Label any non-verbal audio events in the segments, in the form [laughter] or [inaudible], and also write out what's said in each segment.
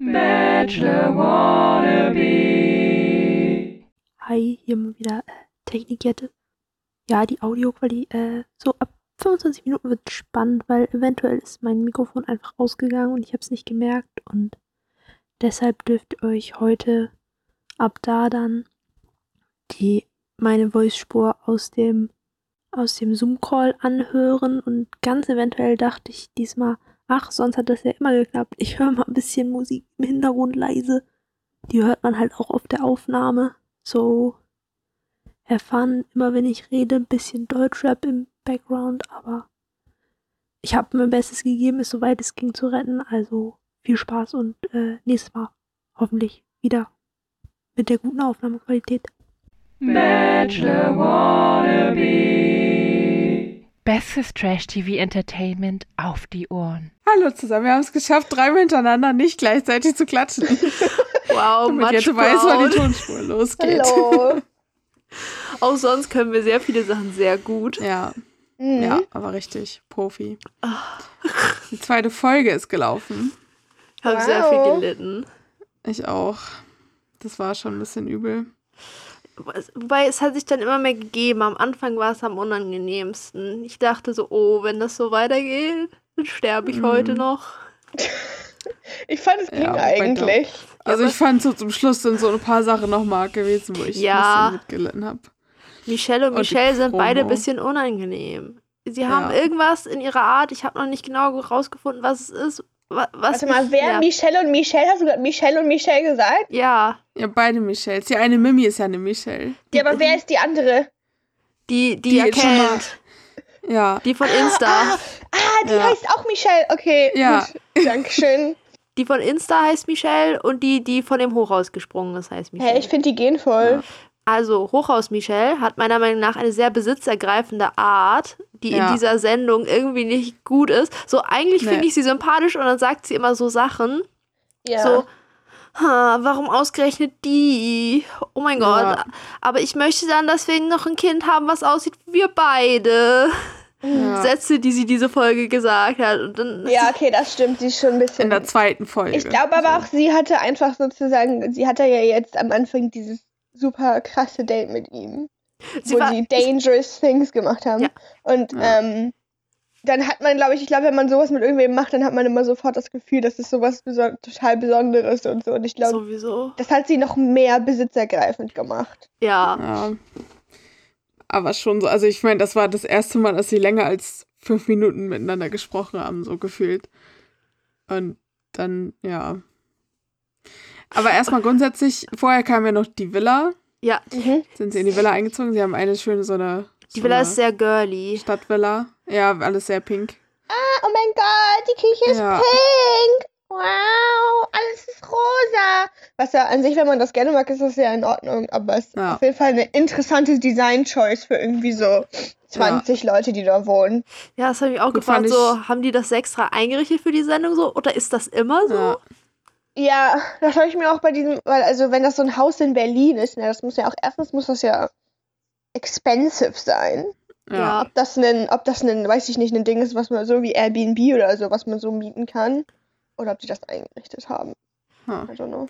Bachelor Wannabe. Hi, hier mal wieder äh, Technikette. Ja, die Audioqualität, äh, so ab 25 Minuten wird spannend, weil eventuell ist mein Mikrofon einfach ausgegangen und ich habe es nicht gemerkt und deshalb dürft ihr euch heute ab da dann die meine Voice-Spur aus dem aus dem Zoom-Call anhören und ganz eventuell dachte ich diesmal, ach, sonst hat das ja immer geklappt. Ich höre mal ein bisschen Musik im Hintergrund leise. Die hört man halt auch auf der Aufnahme. So erfahren immer, wenn ich rede, ein bisschen Deutschrap im Background, aber ich habe mein Bestes gegeben, es soweit es ging zu retten. Also viel Spaß und äh, nächstes Mal hoffentlich wieder mit der guten Aufnahmequalität. Bachelor Wannabe. Bestes Trash-TV-Entertainment auf die Ohren. Hallo zusammen, wir haben es geschafft, dreimal hintereinander nicht gleichzeitig zu klatschen. [laughs] Wow, Damit jetzt weiß, wann die Tonspur losgeht. Hallo. [laughs] Auch sonst können wir sehr viele Sachen sehr gut. Ja, Mhm. ja, aber richtig, Profi. Die zweite Folge ist gelaufen. Ich habe Wow. sehr viel gelitten. Ich auch. Das war schon ein bisschen übel. Wobei es hat sich dann immer mehr gegeben. Am Anfang war es am unangenehmsten. Ich dachte so, oh, wenn das so weitergeht, dann sterbe ich Mhm. heute noch. [laughs] Ich fand es ging Ja, eigentlich. Also ich fand so zum Schluss sind so ein paar Sachen nochmal gewesen, wo ich Ja. ein bisschen mitgelitten habe. Michelle und Und die Michelle sind beide ein bisschen unangenehm. Sie haben Ja. irgendwas in ihrer Art, ich habe noch nicht genau rausgefunden, was es ist. Wa- Was Warte mal, wer ja. Michelle und Michelle? Hast du gerade Michelle und Michelle gesagt? ja, Ja, beide Michelles. Die eine Mimi ist ja eine Michelle. Ja, aber wer ist die andere? die, die, Die kennt. Ja. Die von Insta. Ah, die Ja. heißt auch Michelle. Okay, Ja. gut. Dankeschön. [laughs] Die von Insta heißt Michelle und die, die von dem Hochhaus gesprungen ist, heißt Michelle. Hä, ich finde die gehen voll. Also, Hochhaus Michelle hat meiner Meinung nach eine sehr besitzergreifende Art, die Ja. in dieser Sendung irgendwie nicht gut ist. So, eigentlich Nee. finde ich sie sympathisch und dann sagt sie immer so Sachen. Ja. So, ha, warum ausgerechnet die? Oh mein Gott. Ja. Aber ich möchte dann deswegen noch ein Kind haben, was aussieht wie wir beide. ja. Sätze, die sie diese Folge gesagt hat. Und dann, ja, okay, das stimmt. Sie ist schon ein bisschen. In der zweiten Folge. Ich glaube aber auch, sie hatte einfach sozusagen, sie hatte ja jetzt am Anfang dieses super krasse Date mit ihm, sie wo war, sie dangerous things gemacht haben. Ja. Und Ja. ähm, dann hat man, glaube ich, ich glaube, wenn man sowas mit irgendwem macht, dann hat man immer sofort das Gefühl, das ist sowas beso total Besonderes und so. Und ich glaube, sowieso. das hat sie noch mehr besitzergreifend gemacht. Ja. Ja. Aber schon so, also ich meine, das war das erste Mal, dass sie länger als fünf Minuten miteinander gesprochen haben, so gefühlt. Und dann, ja. Aber erstmal grundsätzlich, vorher kam ja noch die Villa. Ja. Mhm. Sind sie in die Villa eingezogen? Sie haben eine schöne so eine, Die so Villa eine ist sehr girly. Stadtvilla. Ja, alles sehr pink. Ah, oh mein Gott, die Küche ist Ja. pink. Wow, alles ist rosa. Was ja an sich, wenn man das gerne mag, ist das ja in Ordnung. Aber es ist Ja. auf jeden Fall eine interessante Design-Choice für irgendwie so 20 Leute, die da wohnen. Ja, das habe ich auch Gut, gefragt. So, ich- haben die das extra eingerichtet für die Sendung so? Oder ist das immer so? Ja. Ja, das habe ich mir auch bei diesem, weil also wenn das so ein Haus in Berlin ist, ne, das muss ja auch, erstens muss das ja expensive sein. Ja. Ob das ein, ob das ein, weiß ich nicht, ein Ding ist, was man so wie Airbnb oder so, was man so mieten kann. Oder ob die das eingerichtet haben. Ja. I don't know.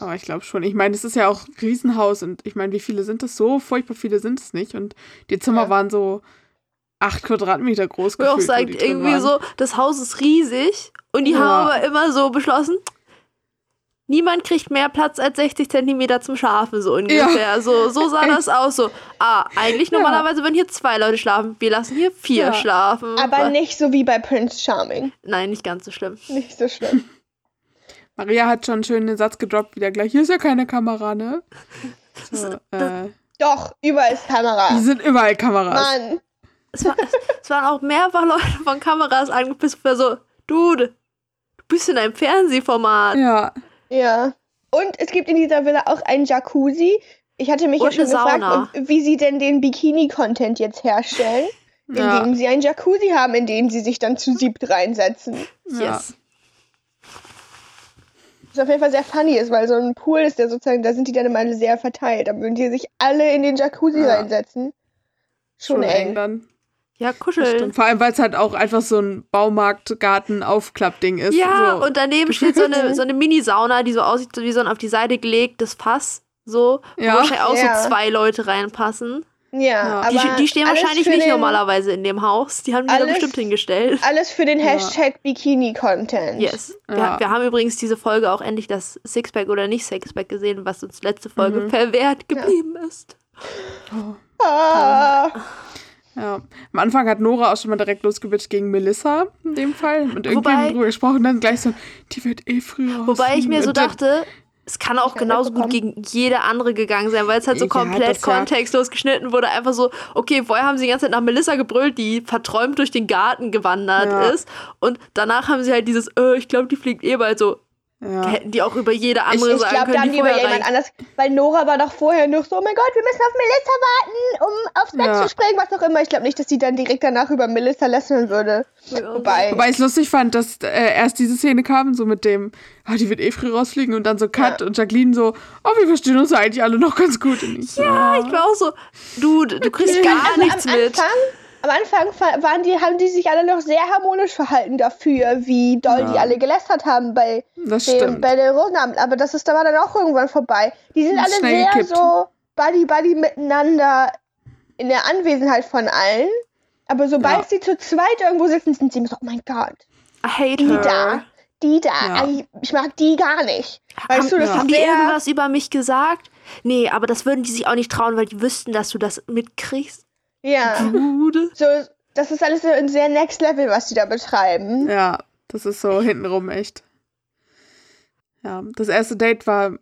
Aber ich glaube schon. Ich meine, es ist ja auch ein Riesenhaus und ich meine, wie viele sind es? So furchtbar viele sind es nicht. Und die Zimmer Ja. waren so acht Quadratmeter groß. Auch gefühlt, wo sagt, irgendwie so, das Haus ist riesig und die Ja. haben aber immer so beschlossen, niemand kriegt mehr Platz als 60 Zentimeter zum Schlafen, so ungefähr. So, so sah das aus. So, ah, eigentlich Ja. normalerweise, wenn hier zwei Leute schlafen, wir lassen hier vier Ja. schlafen. Aber nicht so wie bei Prince Charming. Nein, nicht ganz so schlimm. Nicht so schlimm. [laughs] Maria hat schon einen schönen Satz gedroppt, wieder gleich. Hier ist ja keine Kamera, ne? [laughs] So, äh, Doch, überall ist Kamera. hier sind überall Kameras. Mann. Es, war, es waren auch mehrfach Leute von Kameras angepisst, so, Dude, du bist in einem Fernsehformat. Ja, Ja. Und es gibt in dieser Villa auch einen Jacuzzi. Ich hatte mich Und ja schon gefragt, wie sie denn den Bikini-Content jetzt herstellen, [laughs] ja, indem sie einen Jacuzzi haben, in den sie sich dann zu siebt reinsetzen. ja. Yes. Was auf jeden Fall sehr funny ist, weil so ein Pool ist ja sozusagen, da sind die dann immer sehr verteilt. Da würden die sich alle in den Jacuzzi Ja. reinsetzen. Schon, Schon eng. eng dann. Ja, kuscheln. stimmt. Vor allem, weil es halt auch einfach so ein Baumarkt-Garten-Aufklappding ist. Ja, so. und daneben steht so eine, so eine Mini-Sauna, die so aussieht wie so ein auf die Seite gelegtes Fass. So, Ja. wo wahrscheinlich auch Ja. so zwei Leute reinpassen. Ja, Ja. aber Die, die stehen wahrscheinlich nicht den, normalerweise in dem Haus. Die haben die da Alles- bestimmt hingestellt. Alles für den Ja. Hashtag Bikini-Content. Yes. Wir, Ja. wir haben übrigens diese Folge auch endlich das Sixpack oder nicht Sixpack gesehen, was uns letzte Folge Mhm. verwehrt geblieben ist. Ah, Ja. Am Anfang hat Nora auch schon mal direkt losgewitscht gegen Melissa, in dem Fall. Und irgendjemand drüber gesprochen, dann gleich so, die wird eh früher Wobei ich mir so dachte, es kann auch Ja, genauso gut gegen jede andere gegangen sein, weil es halt so Ja, komplett ja. kontextlos geschnitten wurde. Einfach so, okay, vorher haben sie die ganze Zeit nach Melissa gebrüllt, die verträumt durch den Garten gewandert Ja. ist. Und danach haben sie halt dieses, äh, ich glaube, die fliegt eh bald so. Ja. Hätten die auch über jede ich andere ich sagen glaube, da können, haben die die über jemand anders. Weil Nora war doch vorher noch so, oh mein Gott, wir müssen auf Melissa warten, um aufs Bett Ja. zu springen, was auch immer. Ich glaube nicht, dass sie dann direkt danach über Melissa lästern würde. Wobei. Wobei ich es lustig fand, dass äh, erst diese Szene kam, so mit dem, ah, die wird eh früh rausfliegen und dann so Cut und Jacqueline so, oh, wir verstehen uns eigentlich alle noch ganz gut. Und ich so, Ja, ich war auch so, du, du kriegst gar also nichts am mit. Anfang, am Anfang fa- waren die, haben die sich alle noch sehr harmonisch verhalten dafür, wie doll die Ja. alle gelästert haben bei, das dem, bei den Rosenabend. Aber das ist, da war dann auch irgendwann vorbei. Die sind alle sehr gekippt. so buddy-buddy miteinander in der Anwesenheit von allen. Aber sobald Ja. sie zu zweit irgendwo sitzen, sind sie immer so, oh mein Gott, I hate die her. da, die da. Ja. Ich, ich mag die gar nicht. Weißt du, das haben ist die irgendwas über mich gesagt? Nee, aber das würden die sich auch nicht trauen, weil die wüssten, dass du das mitkriegst. Ja, Dude. so, das ist alles so ein sehr next level, was die da betreiben. Ja, das ist so hintenrum echt. Ja, das erste Date war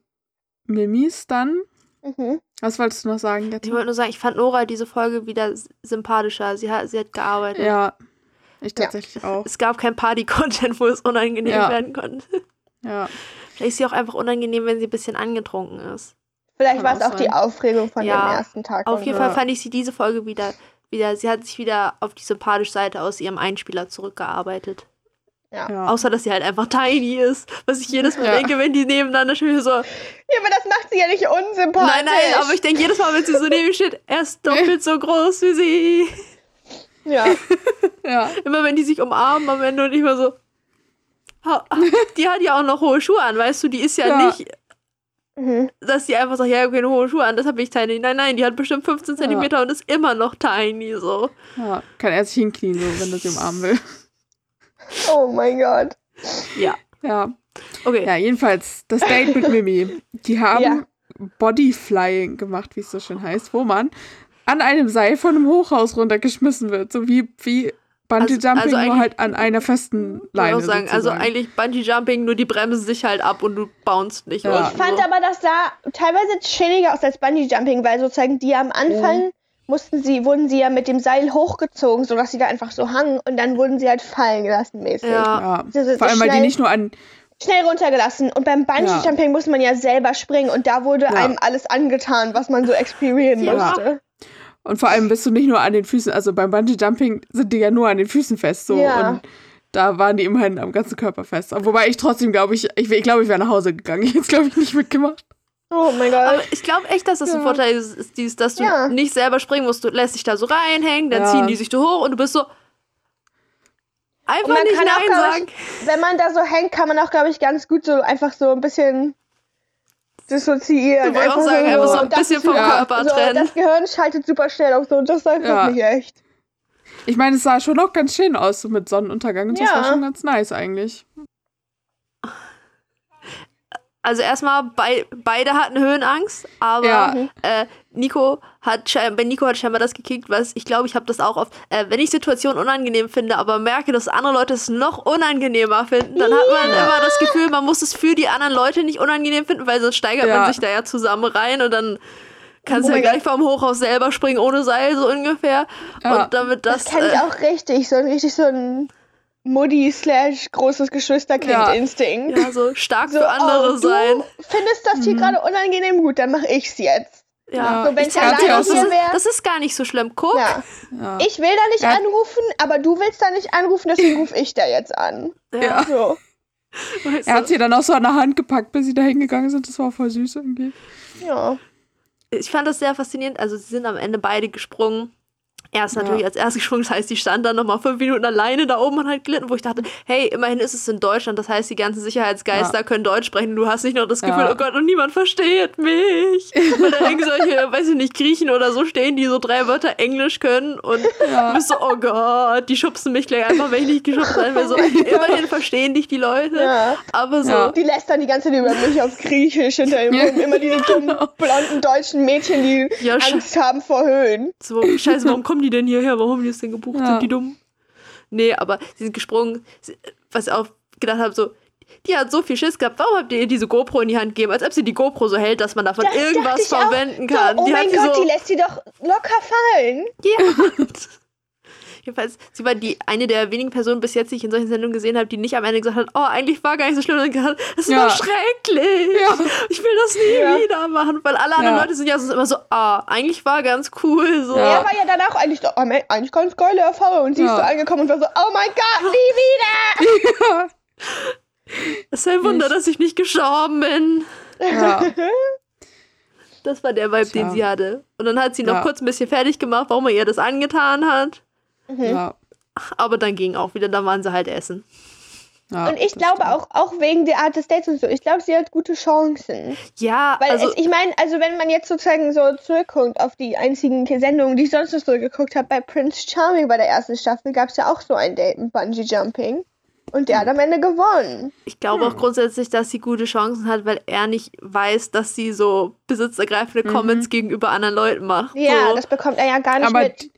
Mimis dann. Mhm. Was wolltest du noch sagen, Ich Jette? wollte nur sagen, ich fand Nora diese Folge wieder sympathischer. Sie hat, sie hat gearbeitet. Ja, ich tatsächlich auch. Es gab kein Party-Content, wo es unangenehm Ja. werden konnte. Ja, Vielleicht ist sie auch einfach unangenehm, wenn sie ein bisschen angetrunken ist. Vielleicht war es auch auch die sein. Aufregung von Ja, dem ersten Tag. Auf jeden. Fall fand ich sie diese Folge wieder, wieder, sie hat sich wieder auf die sympathische Seite aus ihrem Einspieler zurückgearbeitet. ja. Außer, dass sie halt einfach tiny ist. Was ich jedes Mal Ja. denke, wenn die nebeneinander stehen, so, Ja, aber das macht sie ja nicht unsympathisch. nein, nein, aber ich denke jedes Mal, wenn sie so neben steht, er ist doppelt so groß wie sie. Ja, [laughs] ja. Immer wenn die sich umarmen am Ende und ich war so, die hat ja auch noch hohe Schuhe an, weißt du, die ist ja, Ja. nicht, mhm. dass die einfach sagt, ja, okay, eine hohe Schuhe an, deshalb bin ich tiny. Nein, nein, die hat bestimmt 15 Zentimeter und ist immer noch tiny, so. ja. Kann er sich hinknien, so, wenn er sie umarmen will. [laughs] oh mein Gott. Ja, Ja. okay. Ja, jedenfalls, das Date mit Mimi. Die haben Ja. Bodyflying gemacht, wie es so schön heißt, wo man an einem Seil von einem Hochhaus runtergeschmissen wird. So wie, wie Bungee Also- Jumping, also nur eigentlich- halt an einer festen Ich Leine. auch sagen, also eigentlich Bungee Jumping, nur die bremsen sich halt ab und du bounst nicht. Ja. Ich fand so. aber, das sah teilweise chilliger aus als Bungee Jumping, weil sozusagen die am Anfang mussten sie, wurden sie ja mit dem Seil hochgezogen, sodass sie da einfach so hangen und dann wurden sie halt fallen gelassen mäßig. Ja. ja. Vor allem, weil die nicht nur an. Schnell runtergelassen. Und beim Bungee Ja. Jumping muss man ja selber springen und da wurde Ja. einem alles angetan, was man so [laughs] experimenten Ja. musste. Und vor allem bist du nicht nur an den Füßen, also beim Bungee Jumping sind die ja nur an den Füßen fest. So. Ja. Und da waren die immerhin am ganzen Körper fest. Wobei ich trotzdem glaube, ich, ich, ich glaube, ich wäre nach Hause gegangen. [laughs] Ich hätte es, glaube ich, nicht mitgemacht. Oh mein Gott. Aber ich glaube echt, dass das ein Ja. Vorteil ist, ist dies, dass du Ja. nicht selber springen musst. Du lässt dich da so reinhängen, dann Ja. ziehen die sich so hoch und du bist so. Einfach Und man nicht kann auch, Nein glaub sagen. ich, wenn man da so hängt, kann man auch, glaube ich, ganz gut so einfach so ein bisschen dissoziieren. Du wolltest auch sagen, einfach so ein das bisschen vom. Körper so, trennen. Das Gehirn schaltet super schnell auf so, das sagt Ja. nicht echt. Ich meine, es sah schon auch ganz schön aus, so mit Sonnenuntergang. Und so. das Ja. war schon ganz nice eigentlich. Also erstmal, bei, beide hatten Höhenangst, aber Ja. äh, Nico hat bei Nico hat scheinbar das gekickt, was ich glaube, ich habe das auch oft, äh, wenn ich Situationen unangenehm finde, aber merke, dass andere Leute es noch unangenehmer finden, dann hat man immer das Gefühl, man muss es für die anderen Leute nicht unangenehm finden, weil sonst steigert Ja. man sich da ja zusammen rein und dann kannst Oh du ja gleich vom Hochhaus selber springen ohne Seil, so ungefähr. Ja. Und damit das, Das, kenne ich äh, auch richtig. So ein richtig so ein Mutti slash großes Geschwisterkind-Instinkt. ja, so stark So, für andere oh, sein. Du findest das hier gerade unangenehm gut, dann mache ich's jetzt. Ja. So, wenn ich ja alleine hier das, wäre. ist, das ist gar nicht so schlimm. Guck. Ja. Ja. Ich will da nicht Ja. anrufen, aber du willst da nicht anrufen, deswegen rufe ich da jetzt an. Ja. So. weißt Er du. hat sie dann auch so an der Hand gepackt, bis sie da hingegangen sind. Das war voll süß irgendwie. Ja. ich fand das sehr faszinierend. Also sie sind am Ende beide gesprungen. Er ist Ja. natürlich als erstes gesprungen, das heißt, die stand dann nochmal fünf Minuten alleine da oben und hat glitten, wo ich dachte, hey, immerhin ist es in Deutschland, das heißt, die ganzen Sicherheitsgeister Ja. können Deutsch sprechen. Du hast nicht nur das Gefühl, Ja. oh Gott, und niemand versteht mich. Weil da irgendwelche, weiß ich nicht, Griechen oder so stehen, die so drei Wörter Englisch können und Ja. du bist so, oh Gott, die schubsen mich gleich einfach, wenn ich nicht geschubst sein will. So, [laughs] immerhin verstehen dich die Leute. Ja. Aber so, Ja. Die lästern die ganze Zeit über mich auf Griechisch hinter ihm rum. [laughs] Immer diese dummen, blonden deutschen Mädchen, die Ja, Angst haben vor Höhen. So, scheiße, warum kommen die denn hierher? Warum haben die das denn gebucht? Ja. Sind die dumm? Nee, aber sie sind gesprungen. Was ich auch gedacht habe, so, die hat so viel Schiss gehabt. Warum habt ihr ihr diese GoPro in die Hand gegeben? Als ob sie die GoPro so hält, dass man davon Das irgendwas ich auch. verwenden kann. So, oh die mein Gott, so, die lässt sie doch locker fallen. Ja. [laughs] Jedenfalls, sie war die eine der wenigen Personen bis jetzt, die ich in solchen Sendungen gesehen habe, die nicht am Ende gesagt hat, oh, eigentlich war gar nicht so schlimm. Und gesagt, hat, es Ja. war schrecklich. Ja. Ich will das nie Ja. wieder machen. Weil alle anderen Ja. Leute sind ja so immer so, ah, eigentlich war ganz cool. So. Ja. Er war ja danach eigentlich, so, oh, eigentlich ganz geile Erfahrung. Und sie ist so angekommen und war so, oh mein Gott, nie wieder. Es ist ein Wunder, dass ich nicht gestorben bin. Ja. Das war der Vibe, den Tja. sie hatte. Und dann hat sie noch Ja. kurz ein bisschen fertig gemacht, warum er ihr das angetan hat. Ja. Aber dann ging auch wieder, dann waren sie halt essen. ja. Und ich glaube stimmt. auch, auch wegen der Art des Dates und so, ich glaube, sie hat gute Chancen. Ja, Weil also es, ich meine, also wenn man jetzt sozusagen so zurückguckt auf die einzigen Sendungen, die ich sonst noch so geguckt habe, bei Prince Charming bei der ersten Staffel gab es ja auch so ein Date mit Bungee Jumping. Und der hat am Ende gewonnen. ich glaube Hm. auch grundsätzlich, dass sie gute Chancen hat, weil er nicht weiß, dass sie so besitzergreifende Mhm. Comments gegenüber anderen Leuten macht. Ja, so. das bekommt er ja gar nicht Aber mit.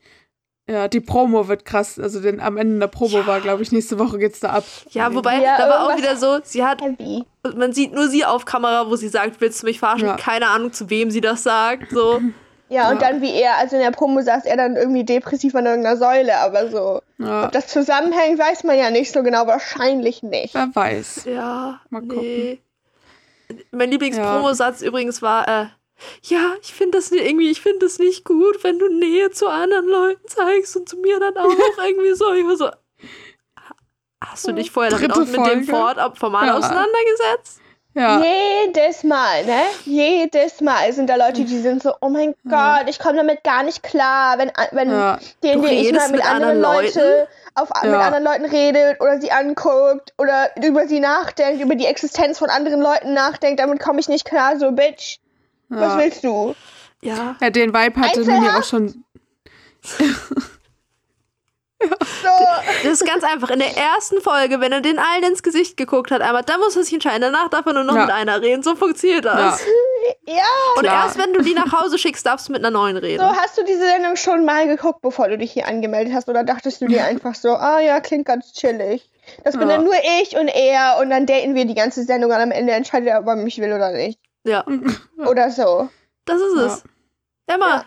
Die- ja, die Promo wird krass. Also den, am Ende der Promo war, glaube ich, nächste Woche geht's da ab. ja, wobei, Ja, da war auch wieder so, sie hat, Heavy. man sieht nur sie auf Kamera, wo sie sagt, willst du mich verarschen? Ja. Keine Ahnung, zu wem sie das sagt. So. [laughs] Ja, und Ja. dann wie er, also in der Promo saß er dann irgendwie depressiv an irgendeiner Säule, aber so. Ja, Ob das zusammenhängt, weiß man ja nicht so genau, wahrscheinlich nicht. wer weiß. Ja, Mal nee. Mein Lieblingspromosatz übrigens war, äh, ja, ich finde das nicht, irgendwie, ich finde das nicht gut, wenn du Nähe zu anderen Leuten zeigst und zu mir dann [laughs] auch irgendwie so. Ich war so, hast du dich vorher Dritte auch mit dem Folge. Fort ab Format Ja. auseinandergesetzt? Ja, Jedes Mal, ne? Jedes Mal sind da Leute, die sind so, oh mein Gott, ich komme damit gar nicht klar, wenn, wenn ja, den, den ich mal mit, mit anderen Leuten auf, mit Ja. anderen Leuten redet oder sie anguckt oder über sie nachdenkt, über die Existenz von anderen Leuten nachdenkt, damit komme ich nicht klar, so Bitch, was ja. willst du? Ja. ja, den Vibe hatte? Mimi auch schon. So, Das ist ganz einfach. In der ersten Folge, wenn er den allen ins Gesicht geguckt hat, einmal, dann muss er sich entscheiden. Danach darf er nur noch Ja. mit einer reden. So funktioniert das. Ja, ja, Und klar. erst wenn du die nach Hause schickst, darfst du mit einer neuen reden. so hast du diese Sendung schon mal geguckt, bevor du dich hier angemeldet hast oder dachtest du dir [laughs] einfach so, ah ja, klingt ganz chillig. Das bin Ja. dann nur ich und er und dann daten wir die ganze Sendung und am Ende entscheidet er, ob er mich will oder nicht. Ja, [laughs] Oder so. das ist es. Emma,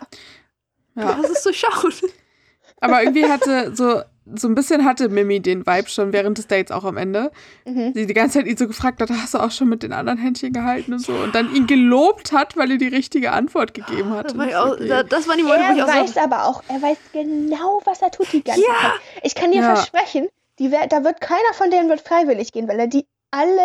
ja. das ist durchschaut. [laughs] Aber irgendwie hatte so, so ein bisschen hatte Mimi den Vibe schon während des Dates auch am Ende. Mhm. Sie die ganze Zeit ihn so gefragt hat, hast du auch schon mit den anderen Händchen gehalten und so. Und dann ihn gelobt hat, weil er die richtige Antwort gegeben hat. Das, auch, so, da- das waren die Momente, wo ich Er auch weiß so. aber auch, er weiß genau, was er tut die ganze Ja. Zeit. Ich kann dir Ja. versprechen, die da wird keiner von denen wird freiwillig gehen, weil er die alle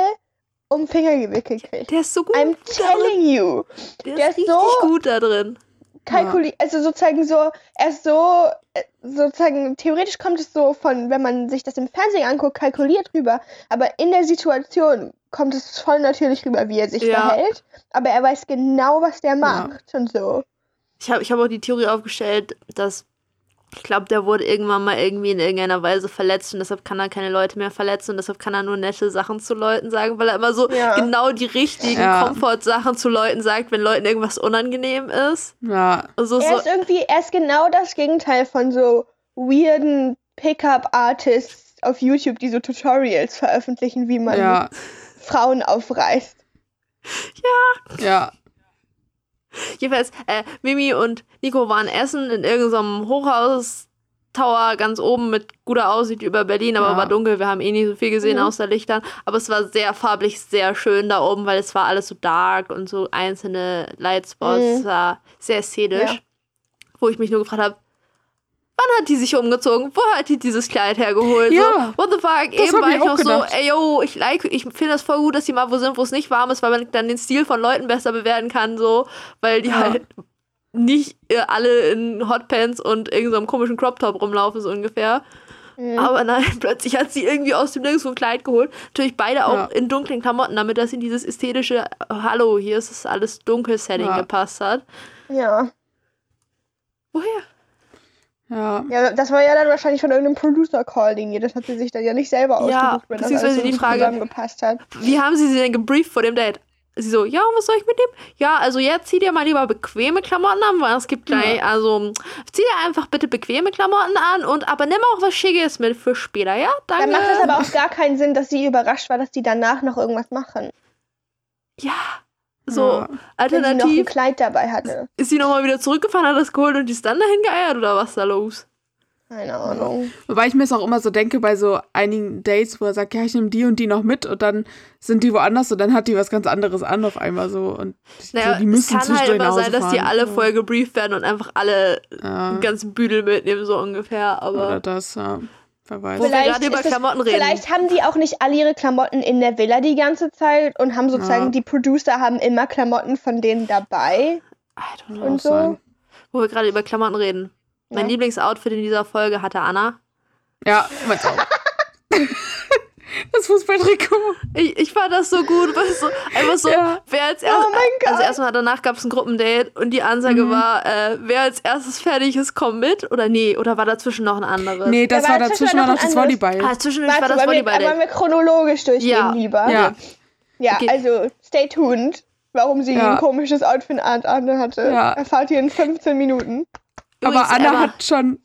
um Finger gewickelt kriegt. Der ist so gut. I'm telling you. Der, der ist ist richtig so- gut da drin. Kalkuli also sozusagen so, er ist so, äh, sozusagen, theoretisch kommt es so von, wenn man sich das im Fernsehen anguckt, kalkuliert rüber, aber in der Situation kommt es voll natürlich rüber, wie er sich Ja. verhält, aber er weiß genau, was der macht und so. Ich habe ich hab auch die Theorie aufgestellt, dass ich glaube, der wurde irgendwann mal irgendwie in irgendeiner Weise verletzt und deshalb kann er keine Leute mehr verletzen und deshalb kann er nur nette Sachen zu Leuten sagen, weil er immer so Ja. genau die richtigen Ja. Komfortsachen zu Leuten sagt, wenn Leuten irgendwas unangenehm ist. Ja, Also Er so, ist irgendwie, er ist genau das Gegenteil von so weirden Pickup-Artists auf YouTube, die so Tutorials veröffentlichen, wie man ja, Frauen aufreißt. ja. [laughs] jedenfalls, äh, Mimi und Nico waren essen in irgendeinem Hochhaus-Tower ganz oben mit guter Aussicht über Berlin, aber Ja. war dunkel. Wir haben eh nicht so viel gesehen Mhm. außer Lichtern. Aber es war sehr farblich, sehr schön da oben, weil es war alles so dark und so einzelne Lightspots. Mhm. War sehr ästhetisch. Ja. Wo ich mich nur gefragt habe, wann hat die sich umgezogen? Wo hat die dieses Kleid hergeholt? Ja. So, what the fuck? Eben war ich auch gedacht. so, ey yo, ich like, ich finde das voll gut, dass die mal wo sind, wo es nicht warm ist, weil man dann den Stil von Leuten besser bewerten kann, so, weil die Ja. halt nicht äh, alle in Hotpants und irgendeinem komischen Crop Top rumlaufen, so ungefähr. Mhm. Aber nein, [laughs] plötzlich hat sie irgendwie aus dem Nirgendwo ein Kleid geholt. Natürlich beide auch Ja. in dunklen Klamotten, damit das in dieses ästhetische Hallo, hier ist es alles dunkel Setting Ja. gepasst hat. Ja. Woher? Ja. Ja, das war ja dann wahrscheinlich von irgendeinem Producer-Call, den das hat sie sich dann ja nicht selber Ja, ausgesucht, wenn das alles so die Frage- zusammengepasst hat. Wie haben sie sie denn gebrieft vor dem Date? Sie so, ja, was soll ich mitnehmen? Ja, also jetzt zieh dir mal lieber bequeme Klamotten an, weil es gibt gleich, also zieh dir einfach bitte bequeme Klamotten an und aber nimm auch was Schickes mit für später, ja? Danke. Dann macht es aber auch [laughs] gar keinen Sinn, dass sie überrascht war, dass die danach noch irgendwas machen. ja, so Ja. Wenn sie noch ein alternativ Kleid dabei hatte. ist sie nochmal wieder zurückgefahren, hat das geholt und die ist dann dahin geeiert oder was ist da los? Keine Ahnung. Wobei ich mir es auch immer so denke bei so einigen Dates, wo er sagt, ja, ich nehme die und die noch mit und dann sind die woanders und dann hat die was ganz anderes an auf einmal so und Naja, so, die es müssen kann halt immer sein, dass die alle voll gebrieft werden und einfach alle ja, einen ganzen Büdel mitnehmen, so ungefähr, aber oder das, ja. Wer weiß. Wo wir gerade über ist es- Klamotten reden. Vielleicht haben die auch nicht alle ihre Klamotten in der Villa die ganze Zeit und haben sozusagen, Ja. die Producer haben immer Klamotten von denen dabei. I don't know. Und so. sein. Wo wir gerade über Klamotten reden. Mein Ja. Lieblingsoutfit in dieser Folge hatte Anna. Ja, meins [laughs] auch. Das Fußballtrikot. Ich, ich fand das so gut, weil so einfach so, Ja. wer als erstes. Oh mein Gott. Also erstmal danach gab es ein Gruppendate und die Ansage Mhm. war, äh, wer als erstes fertig ist, kommt mit. Oder nee, oder war dazwischen noch ein anderes? Nee, das Ja, war aber dazwischen war war noch noch das Volleyball. Ah, zwischendurch war Warte, das wollen wir, wollen Volleyball-Date. wir chronologisch durchgehen Ja. lieber? Ja. Ja, Okay. also stay tuned. Warum sie Ja. ein komisches Outfit an hatte, Ja. erfahrt ihr in 15 Minuten. Übrigens, Aber Anna Emma, hat schon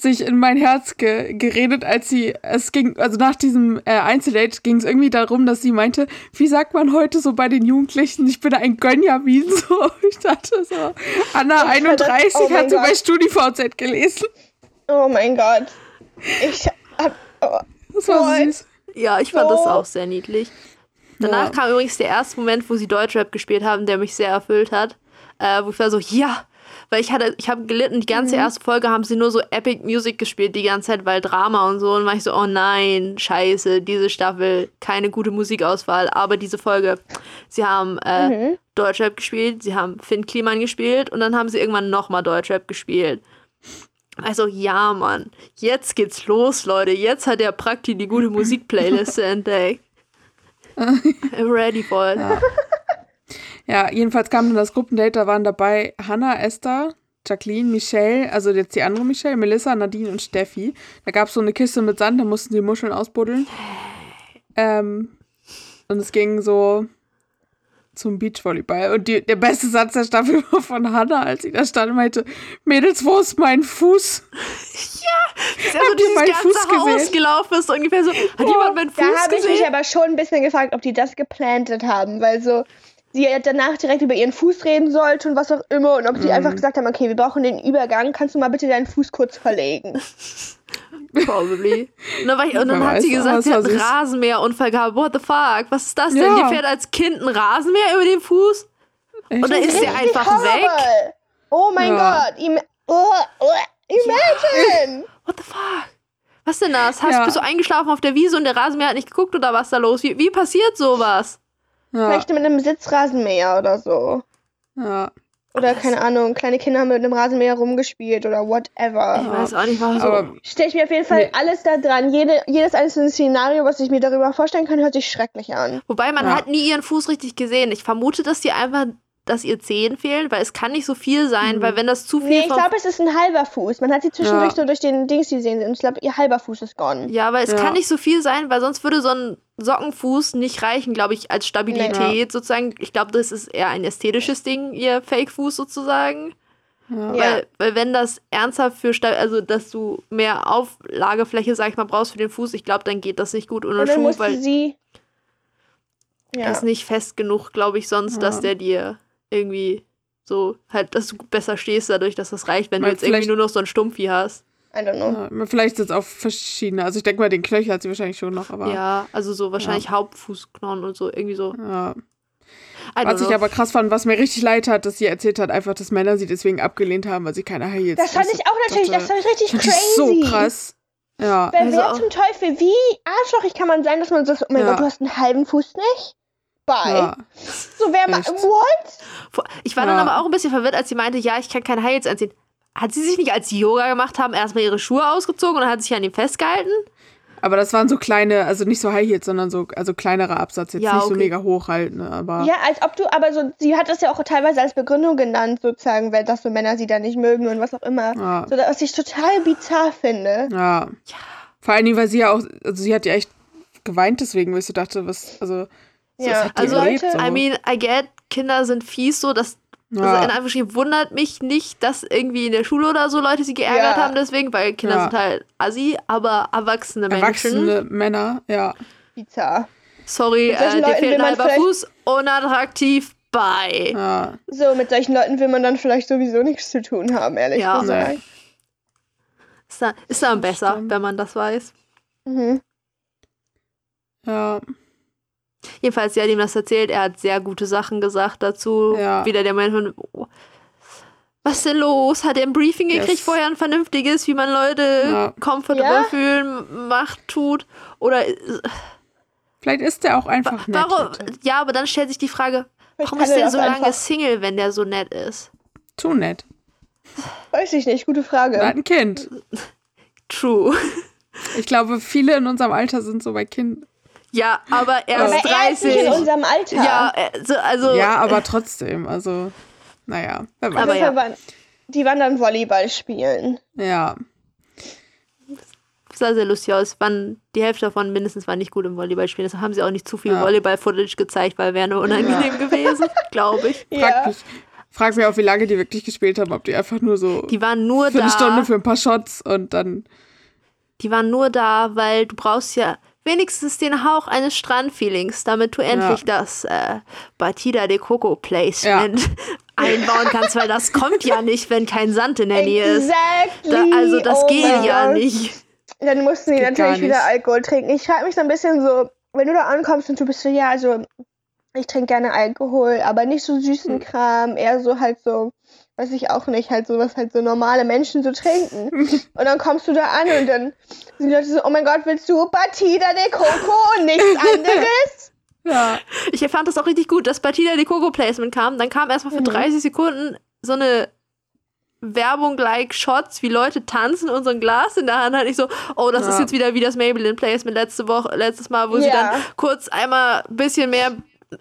sich in mein Herz ge geredet, als sie, es ging, also nach diesem äh, Einzeldate ging es irgendwie darum, dass sie meinte, wie sagt man heute so bei den Jugendlichen, ich bin ein Gönjamin, [laughs] so. Ich dachte so, Anna Ich fand das- 31 oh mein hat sie bei. StudiVZ gelesen. Oh mein Gott. Ich hab, oh, Das war süß. Ja, ich fand So. das auch sehr niedlich. Danach Ja. kam übrigens der erste Moment, wo sie Deutschrap gespielt haben, der mich sehr erfüllt hat. Äh, wo ich war so, ja, weil ich hatte, ich habe gelitten, die ganze Mhm. erste Folge haben sie nur so Epic Music gespielt, die ganze Zeit, weil Drama und so. Und war ich so, oh nein, scheiße, diese Staffel, keine gute Musikauswahl. Aber diese Folge, sie haben äh, Mhm. Deutschrap gespielt, sie haben Finn Kliman gespielt und dann haben sie irgendwann nochmal Deutschrap gespielt. Also, ja, Mann, jetzt geht's los, Leute. Jetzt hat der Prakti die gute [laughs] Musikplayliste entdeckt. I'm [laughs] ready for it. Ja. Ja, jedenfalls kam dann das Gruppendate, da waren dabei Hannah, Esther, Jacqueline, Michelle, also jetzt die andere Michelle, Melissa, Nadine und Steffi. Da gab es so eine Kiste mit Sand, da mussten sie Muscheln ausbuddeln. Ähm, und es ging so zum Beachvolleyball. Und die, der beste Satz der Staffel [laughs] war von Hannah, als sie da stand und meinte, Mädels, wo ist mein Fuß? Ja so dieses meinen ganze Fuß Haus gesehen? gelaufen ist, ungefähr so, hat jemand meinen Da Fuß habe ich mich gesehen? aber schon ein bisschen gefragt, ob die das geplantet haben, weil so sie ja danach direkt über ihren Fuß reden sollte und was auch immer und ob die Mhm. einfach gesagt haben, okay, wir brauchen den Übergang, kannst du mal bitte deinen Fuß kurz verlegen? [laughs] Probably. Und dann, ich, und dann hat sie gesagt, sie hat einen. Rasenmäherunfall gehabt. What the fuck? Was ist das denn? Ja. Dir fährt als Kind ein Rasenmäher über den Fuß? Echt? Und dann ist der Richtig einfach weg? horrible. Oh mein Ja. Gott. Im oh, oh, imagine! What the fuck? Was denn das? Hast, Ja. Bist du eingeschlafen auf der Wiese und der Rasenmäher hat nicht geguckt oder was da los? Wie, wie passiert sowas? Ja, Vielleicht mit einem Sitzrasenmäher oder so. ja. Oder keine Ahnung, kleine Kinder haben mit einem Rasenmäher rumgespielt oder Ich whatever. weiß auch nicht, was so. Stelle ich mir auf jeden Fall Nee. alles da dran. Jede, jedes einzelne Szenario, was ich mir darüber vorstellen kann, hört sich schrecklich an. Wobei man Ja. hat nie ihren Fuß richtig gesehen. Ich vermute, dass die einfach, dass ihr Zehen fehlen, weil es kann nicht so viel sein, Mhm. weil wenn das zu viel Nee, ich glaube, es ist ein halber Fuß. Man hat sie zwischendurch Ja. so durch den Dings gesehen und ich glaube, ihr halber Fuß ist gone. Ja, aber es Ja. kann nicht so viel sein, weil sonst würde so ein Sockenfuß nicht reichen, glaube ich, als Stabilität sozusagen. Ich glaube, das ist eher ein ästhetisches Ding, ihr Fake-Fuß sozusagen. ja. Ja. Weil, weil wenn das ernsthaft für, also dass du mehr Auflagefläche, sag ich mal, brauchst für den Fuß, ich glaube, dann geht das nicht gut ohne Schuh, weil sie. Ja. ist nicht fest genug, glaube ich, sonst, dass Ja. der dir irgendwie so, halt, dass du besser stehst dadurch, dass das reicht, wenn du Weil jetzt irgendwie nur noch so ein Stumpfi hast. I don't know. Ja, vielleicht jetzt auch verschiedene. Also ich denke mal, den Knöchel hat sie wahrscheinlich schon noch, aber. Ja, also so wahrscheinlich Hauptfußknochen und so, irgendwie so. ja. Was ich know. aber krass fand, was mir richtig leid hat, dass sie erzählt hat, einfach, dass Männer sie deswegen abgelehnt haben, weil sie keine High Heels Das fand ich auch natürlich, das fand ich richtig fand ich crazy. so krass. Ja. Weil Also wer auch- zum Teufel, wie arschlochig kann man sein, dass man so, oh mein Ja. Gott, du hast einen halben Fuß nicht? Bei. Ja. So, wer ma- Echt. what? Ich war dann Ja. aber auch ein bisschen verwirrt, als sie meinte, ja, ich kann keine Heils anziehen. Hat sie sich nicht, als sie Yoga gemacht haben, erstmal ihre Schuhe ausgezogen und dann hat sich an ihm festgehalten? Aber das waren so kleine, also nicht so High Heels, sondern so, also kleinere Absatz, jetzt Ja, nicht so okay. mega hoch halt, ne, aber Ja, als ob du, aber so, sie hat das ja auch teilweise als Begründung genannt, sozusagen, weil dass so Männer sie da nicht mögen und was auch immer. ja, So, was ich total bizarr finde. ja. Vor allen Dingen, weil sie ja auch, also sie hat ja echt geweint deswegen, weil ich so dachte, was, also, so, Ja, also, erlebt, Leute- so. I mean, I get, Kinder sind fies, so, dass ja. Also in Anführungsstrichen wundert mich nicht, dass irgendwie in der Schule oder so Leute sie geärgert Ja. haben deswegen, weil Kinder Ja. sind halt assi, aber erwachsene Menschen. Erwachsene Männer, ja. Bizarr. Sorry, äh, dir fehlt ein halber Fuß, unattraktiv, bye. ja. So, mit solchen Leuten will man dann vielleicht sowieso nichts zu tun haben, ehrlich Ja. gesagt. Nee. Ist, dann, ist dann besser, Stimmt. wenn man das weiß. Mhm. Ja, Jedenfalls, sie hat ihm das erzählt, er hat sehr gute Sachen gesagt dazu. Ja. Wieder der von, oh, was ist denn los? Hat er ein Briefing gekriegt Yes. vorher ein vernünftiges, wie man Leute Ja. comfortable Ja. fühlen, macht, tut? Oder äh, vielleicht ist der auch einfach nett. warum? Ja, aber dann stellt sich die Frage, Vielleicht warum ist er der so lange einfach- Single, wenn der so nett ist? Zu nett. Weiß ich nicht, gute Frage. Er hat ein Kind. [laughs] True. Ich glaube, viele in unserem Alter sind so bei Kind. Ja, aber er Aber ist er ist nicht 30. in unserem Alter. ja, äh, so, also Ja, aber trotzdem, also, naja, wer weiß. Aber waren, die waren dann Volleyball spielen. ja. sah sehr lustig aus. Waren, die Hälfte davon mindestens war nicht gut im Volleyballspielen. Deshalb haben sie auch nicht zu viel Ja. Volleyball-Footage gezeigt, weil wäre nur unangenehm gewesen, [laughs] glaube ich. Frag, Ja. mich, frag mich auch, wie lange die wirklich gespielt haben, ob die einfach nur so Die waren nur für eine da. Stunde für ein paar Shots und dann. Die waren nur da, weil du brauchst ja wenigstens den Hauch eines Strandfeelings, damit du endlich das äh, Batida de Coco Placement einbauen kannst, weil das kommt ja nicht, wenn kein Sand in der Nähe ist. Exactly. Da, also das oh geht ja nicht. Dann mussten die natürlich wieder. Alkohol trinken. Ich frage mich so ein bisschen so, wenn du da ankommst und du bist so, ja, also ich trinke gerne Alkohol, aber nicht so süßen Hm. Kram, eher so halt so, weiß ich auch nicht, halt so, was halt so normale Menschen so trinken. [laughs] und dann kommst du da an und dann sind die Leute so, oh mein Gott, willst du Batida de Coco und nichts [laughs] anderes? Ja. Ich fand das auch richtig gut, dass Batida de Coco Placement kam. Dann kam erstmal für Mhm. 30 Sekunden so eine Werbung like Shots, wie Leute tanzen und so ein Glas in der Hand halt nicht so, oh, das ist Ja. jetzt wieder wie das Maybelline Placement letzte Woche, letztes Mal, wo sie Ja. dann kurz einmal ein bisschen mehr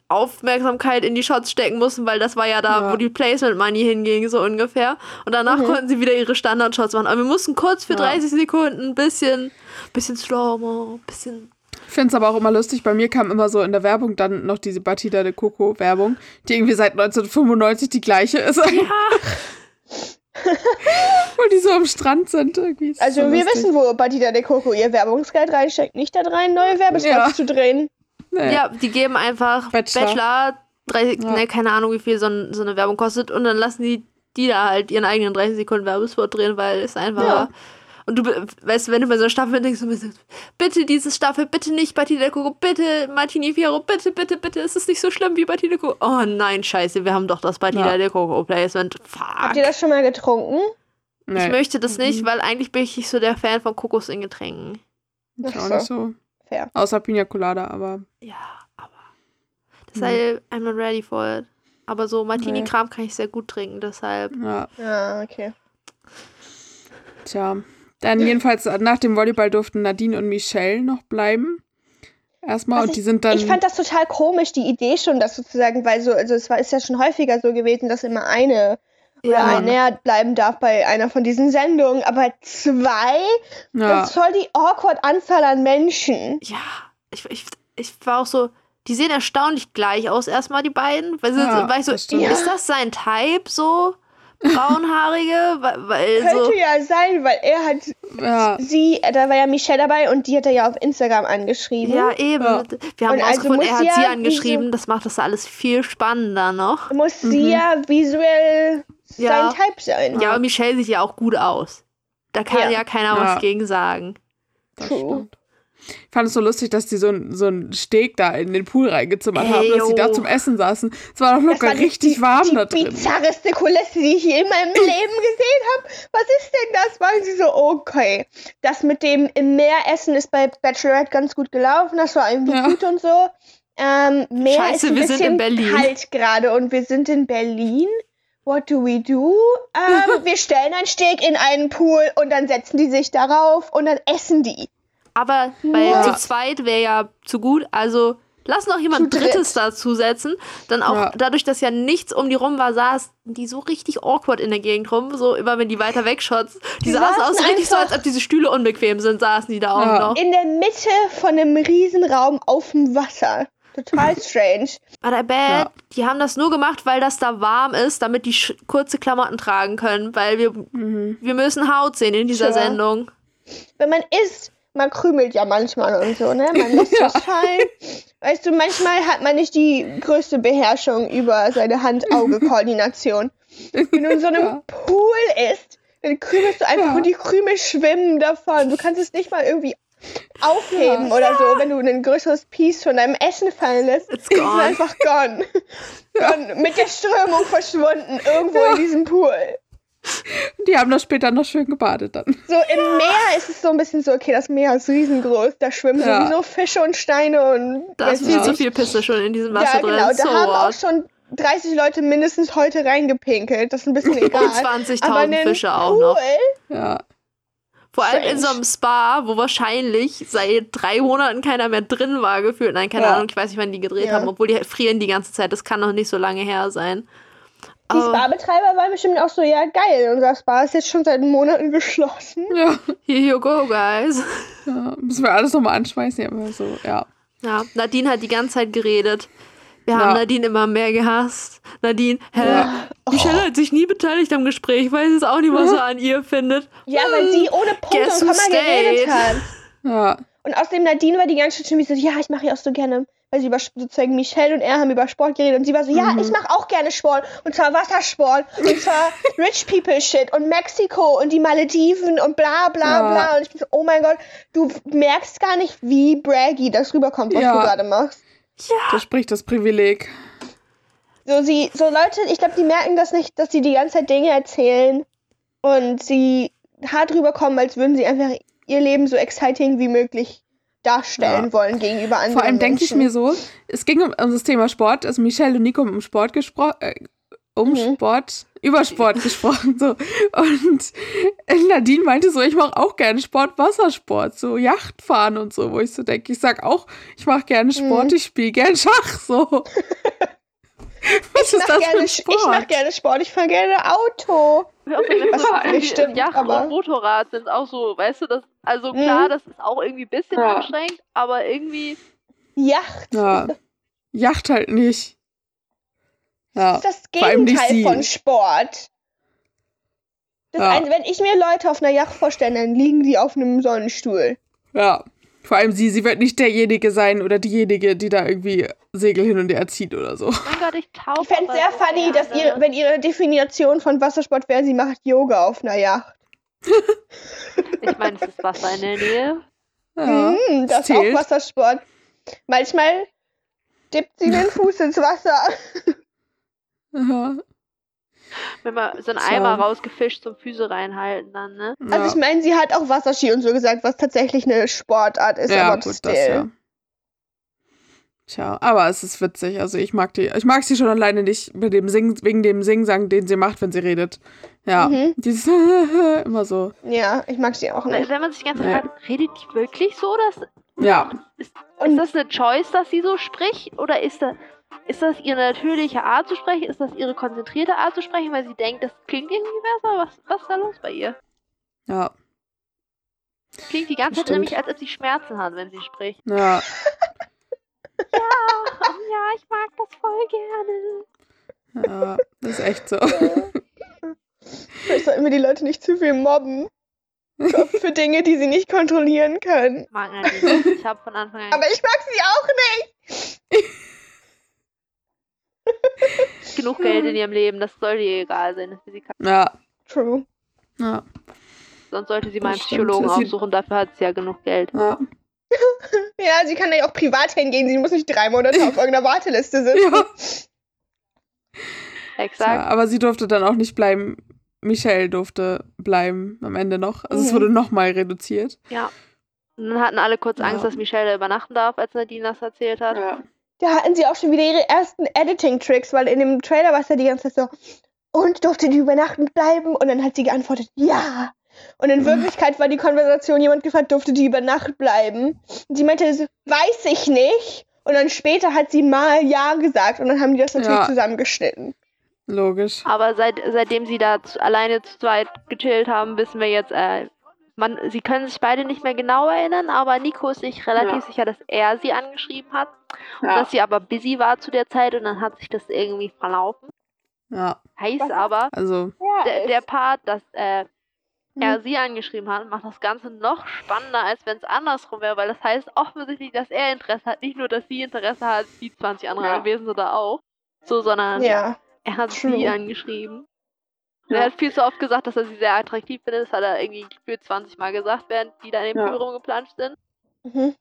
Aufmerksamkeit in die Shots stecken mussten, weil das war ja da, Ja. wo die Placement Money hinging, so ungefähr. Und danach Mhm. konnten sie wieder ihre Standard-Shots machen. Aber wir mussten kurz für Ja. 30 Sekunden ein bisschen, bisschen slow-mo, ein bisschen. Ich finde es aber auch immer lustig, bei mir kam immer so in der Werbung dann noch diese Batida de Coco Werbung, die irgendwie seit 1995 die gleiche ist. [laughs] Weil die so am Strand sind irgendwie. Also so wir lustig. wissen, wo Batida de Coco ihr Werbungsgeld reinsteckt, nicht da rein, neue Werbespots Ja. zu drehen. Nee. Ja, die geben einfach Bachelor. Bachelor, 30, Ja. ne, keine Ahnung, wie viel so, ein, so eine Werbung kostet und dann lassen die die da halt ihren eigenen 30 Sekunden Werbespot drehen, weil es einfach. Ja. Und du, weißt, wenn du bei so einer Staffel bist, denkst du so, bitte diese Staffel, bitte nicht Batida de Coco, bitte Martini Fierro, bitte, bitte, bitte, ist es nicht so schlimm wie Batida de Coco. Oh nein, scheiße, wir haben doch das Batida Ja. de Coco Placement. Fuck. Habt ihr das schon mal getrunken? Nee, Ich möchte das nicht, Mhm. weil eigentlich bin ich nicht so der Fan von Kokos in Getränken. ich Ach auch nicht so. Fair. Außer Pina Colada, aber Ja, aber. Deshalb, I'm not ready for it. Aber so Martini-Kram kann ich sehr gut trinken, deshalb. ja, Ja, okay. tja. Dann jedenfalls nach dem Volleyball durften Nadine und Michelle noch bleiben. Erstmal und die sind dann. Ich fand das total komisch, die Idee schon, dass sozusagen, weil so, also es war, ist ja schon häufiger so gewesen, dass immer eine oder Ja. näher bleiben darf bei einer von diesen Sendungen, aber zwei, ja, das ist voll die awkward Anzahl an Menschen. Ja, ich, ich, ich war auch so. Die sehen erstaunlich gleich aus, erstmal die beiden. Weil, sie, Ja, weil ich so, stimmt. ist das sein Type so? Braunhaarige? weil, weil Könnte so. ja sein, weil er hat ja, sie, äh, da war ja Michelle dabei und die hat er ja auf Instagram angeschrieben. Ja, eben. Ja. Wir haben Und also rausgefunden, er muss hat sie angeschrieben. Das macht das alles viel spannender noch. Muss Mhm. sie ja visuell Ja. sein Type sein. Ja, und Michelle sieht ja auch gut aus. Da kann ja, Ja. keiner Ja. was gegen sagen. das True. stimmt. Ich fand es so lustig, dass die so, ein- so einen Steg da in den Pool reingezimmert Ey, haben, dass sie da yo. zum Essen saßen. Es war doch locker war die- richtig die, warm die da drin. bizarreste Kulisse, die ich je in meinem [laughs] Leben gesehen habe. Was ist denn das? Waren sie so, okay. Das mit dem im Meer essen ist bei Bachelorette ganz gut gelaufen. Das war irgendwie Ja. gut und so. Ähm, Meer Scheiße, ist ein wir sind in bisschen Berlin. kalt gerade und wir sind in Berlin. What do we do? Ähm, [laughs] wir stellen ein Steak in einen Pool und dann setzen die sich darauf und dann essen die. Aber bei Ja. zu zweit wäre ja zu gut. Also lass noch jemand Zu dritt. Drittes dazusetzen. Dann auch Ja. dadurch, dass ja nichts um die rum war, saßen die so richtig awkward in der Gegend rum. So immer, wenn die weiter wegschots. Die, Die saßen saßen aus richtig so, als ob diese Stühle unbequem sind, saßen die da auch Ja. noch. In der Mitte von einem Riesenraum auf dem Wasser. Total [laughs] strange. But I bet, Ja. die haben das nur gemacht, weil das da warm ist, damit die kurze Klamotten tragen können. Weil wir, Mhm. wir müssen Haut sehen in dieser Sure. Sendung. Wenn man isst, man krümelt ja manchmal und so, ne? Man lässt das fallen. Weißt du, manchmal hat man nicht die größte Beherrschung über seine Hand-Auge-Koordination. [laughs] Wenn du in so einem Ja. Pool isst, dann krümelst du einfach Ja. und die Krümel schwimmen davon. Du kannst es nicht mal irgendwie aufheben oder so, wenn du ein größeres Piece von deinem Essen fallen lässt. Ist es einfach gone. [laughs] gone. Mit der Strömung verschwunden irgendwo in diesem Pool. Die haben das später noch schön gebadet dann. So im Meer ist es so ein bisschen so, okay, das Meer ist riesengroß, da schwimmen Ja. sowieso Fische und Steine und Da ist viel zu viel Pisse schon in diesem Wasser Ja, genau, drin. da So haben auch schon 30 Leute mindestens heute reingepinkelt, das ist ein bisschen [laughs] egal. Und 20.000 Aber einen Fische auch Pool, noch. Ja. Vor allem in Strange. so einem Spa, wo wahrscheinlich seit drei Monaten keiner mehr drin war, gefühlt. Nein, keine Ja. Ahnung, ich weiß nicht, wann die gedreht Ja. haben, obwohl die frieren die ganze Zeit. Das kann noch nicht so lange her sein. Die Aber Spa-Betreiber waren bestimmt auch so, ja geil, unser Spa ist jetzt schon seit Monaten geschlossen. Ja. [laughs] here you go, guys. ja. Müssen wir alles nochmal anschmeißen, ja, aber so, ja. Ja, Nadine hat die ganze Zeit geredet. Wir Ja. haben Nadine immer mehr gehasst. Nadine, hä? Ja. Die Stelle hat sich nie beteiligt am Gespräch, weiß jetzt auch nicht, was er an ihr findet. Ja, weil sie ohne Punkt Guess und Komma geredet hat. Ja. Und außerdem Nadine war die ganze Zeit schon wie so, ja, ich mache ja auch so gerne, weil sie über sozusagen Michelle und er haben über Sport geredet und sie war so, ja, Mhm. ich mache auch gerne Sport und zwar Wassersport und zwar [laughs] Rich People Shit und Mexiko und die Malediven und bla bla Ja. bla und ich bin so, oh mein Gott, du merkst gar nicht, wie braggy das rüberkommt, was Ja. du gerade machst. Da spricht das Privileg. So sie, so Leute, ich glaube, die merken das nicht, dass sie die ganze Zeit Dinge erzählen und sie hart rüberkommen, als würden sie einfach ihr Leben so exciting wie möglich darstellen Ja. wollen gegenüber anderen Vor allem denke ich mir so, es ging um, um das Thema Sport, also Michelle und Nico haben um Sport gesprochen, äh, um Mhm. Sport, über Sport [laughs] gesprochen, so. Und Nadine meinte so, ich mache auch gerne Sport, Wassersport, so Yachtfahren und so, wo ich so denke, ich sag auch, ich mache gerne Sport, Mhm. ich spiele gerne Schach, so. [laughs] [laughs] Was Ich ist mach, das für gerne, ich Sport? mach gerne Sport, ich fahre gerne Auto. Ja, so nicht irgendwie stimmt, Yacht aber- und Motorrad sind auch so, weißt du, das, also klar, Mhm. das ist auch irgendwie ein bisschen Ja. anstrengend, aber irgendwie, Yacht. Ja. Yacht halt nicht. Ja. Das ist das Gegenteil von Sport. Das Ja. ein, wenn ich mir Leute auf einer Yacht vorstelle, dann liegen die auf einem Sonnenstuhl. Ja. Vor allem sie, sie wird nicht derjenige sein oder diejenige, die da irgendwie Segel hin und her zieht oder so. mein Gott, ich tauche. Ich fände es sehr funny, dass ihr, wenn ihre Definition von Wassersport wäre, sie macht Yoga auf einer Yacht. Ich meine, es ist Wasser in der Nähe. Ja. Hm, das ist auch. Wassersport. Manchmal dippt sie den Fuß ins Wasser. Ja. Wenn man so einen So. Eimer rausgefischt zum Füße reinhalten dann, ne? Also ja. ich meine, sie hat auch Wasserski und so gesagt, was tatsächlich eine Sportart ist, ja, aber gut, still. das ja. Tja, aber es ist witzig. Also ich mag die, ich mag sie schon alleine nicht mit dem Sing, wegen dem Singsang, den sie macht, wenn sie redet. Ja. Mhm. Dieses [laughs] immer so. Ja, ich mag sie auch nicht. Wenn man sich die ganze Zeit Ja. fragt, redet die wirklich so? Dass, Ja. ist, ist das eine Choice, dass sie so spricht? Oder ist das, ist das ihre natürliche Art zu sprechen? Ist das ihre konzentrierte Art zu sprechen, weil sie denkt, das klingt irgendwie besser? Was, was ist da los bei ihr? Ja. Klingt die ganze Zeit nämlich, als ob sie Schmerzen hat, wenn sie spricht. Ja. [laughs] Ja, oh ja, ich mag das voll gerne. Ja. Das ist echt so. Vielleicht sollten wir die Leute nicht zu viel mobben. Für, für Dinge, die sie nicht kontrollieren können. Ich mag Nadine. Ich habe von Anfang an Aber ich mag sie auch nicht. [laughs] [laughs] genug Geld in ihrem Leben. Das sollte ihr egal sein. Ja. True. Ja. Sonst sollte sie mal einen stimmt. Psychologen Sie- aufsuchen. Dafür hat sie ja genug Geld. Ja. [laughs] Ja, sie kann ja auch privat hingehen. Sie muss nicht drei Monate auf [laughs] irgendeiner Warteliste sitzen. ja. Exakt. Ja, aber sie durfte dann auch nicht bleiben. Michelle durfte bleiben am Ende noch. Also es Mhm. wurde nochmal reduziert. Ja. Und dann hatten alle kurz Angst, Ja. dass Michelle da übernachten darf, als Nadine das erzählt hat. Ja. Da hatten sie auch schon wieder ihre ersten Editing-Tricks, weil in dem Trailer war es ja die ganze Zeit so, und durfte die über Nacht bleiben? Und dann hat sie geantwortet, ja. Und in Wirklichkeit war die Konversation, jemand gefragt, durfte die über Nacht bleiben? Und sie meinte, das weiß ich nicht. Und dann später hat sie mal ja gesagt und dann haben die das natürlich Ja. zusammengeschnitten. Logisch. Aber seit, seitdem sie da alleine zu zweit gechillt haben, wissen wir jetzt, äh, man, sie können sich beide nicht mehr genau erinnern, aber Nico ist sich relativ Ja. sicher, dass er sie angeschrieben hat. Und Ja. dass sie aber busy war zu der Zeit und dann hat sich das irgendwie verlaufen. Ja, Heißt Was aber, also, der, der Part, dass äh, er Mhm. sie angeschrieben hat, macht das Ganze noch spannender, als wenn es andersrum wäre, weil das heißt offensichtlich, dass er Interesse hat. Nicht nur, dass sie Interesse hat, wie 20 andere Ja. Anwesende da auch. So, sondern ja. er hat True. sie angeschrieben. Er hat viel zu oft gesagt, dass er sie sehr attraktiv findet. Das hat er irgendwie gefühlt 20 Mal gesagt, während die da in dem Ja. Pool rumgeplanscht sind. Mhm.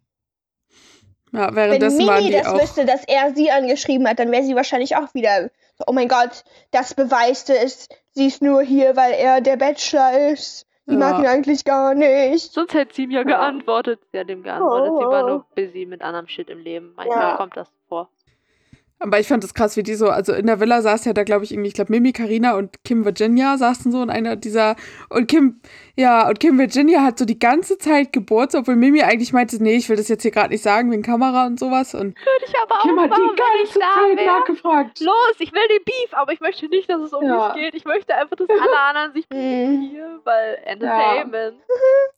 ja, Wenn währenddessen waren Mimi das auch. wüsste, dass er sie angeschrieben hat, dann wäre sie wahrscheinlich auch wieder so, oh mein Gott, das beweist es. Sie ist nur hier, weil er der Bachelor ist. Sie Ja. mag ihn eigentlich gar nicht. Sonst hätte sie ihm ja geantwortet. Sie hat ihm geantwortet. Sie war Oh. nur busy mit anderem Shit im Leben. Manchmal Ja. kommt das vor. Aber ich fand das krass, wie die so, also in der Villa saß ja da, glaube ich, irgendwie, ich glaube, Mimi, Carina und Kim Virginia saßen so in einer dieser, und Kim, ja, und Kim Virginia hat so die ganze Zeit gebohrt, so, obwohl Mimi eigentlich meinte, nee, ich will das jetzt hier gerade nicht sagen, wegen Kamera und sowas. Und Würde ich aber Kim auch hat machen, die ganze da Zeit wäre. nachgefragt. Los, ich will den Beef, aber ich möchte nicht, dass es um Ja. mich geht. Ich möchte einfach, dass alle anderen sich [laughs] hier, weil Entertainment. ja, [laughs]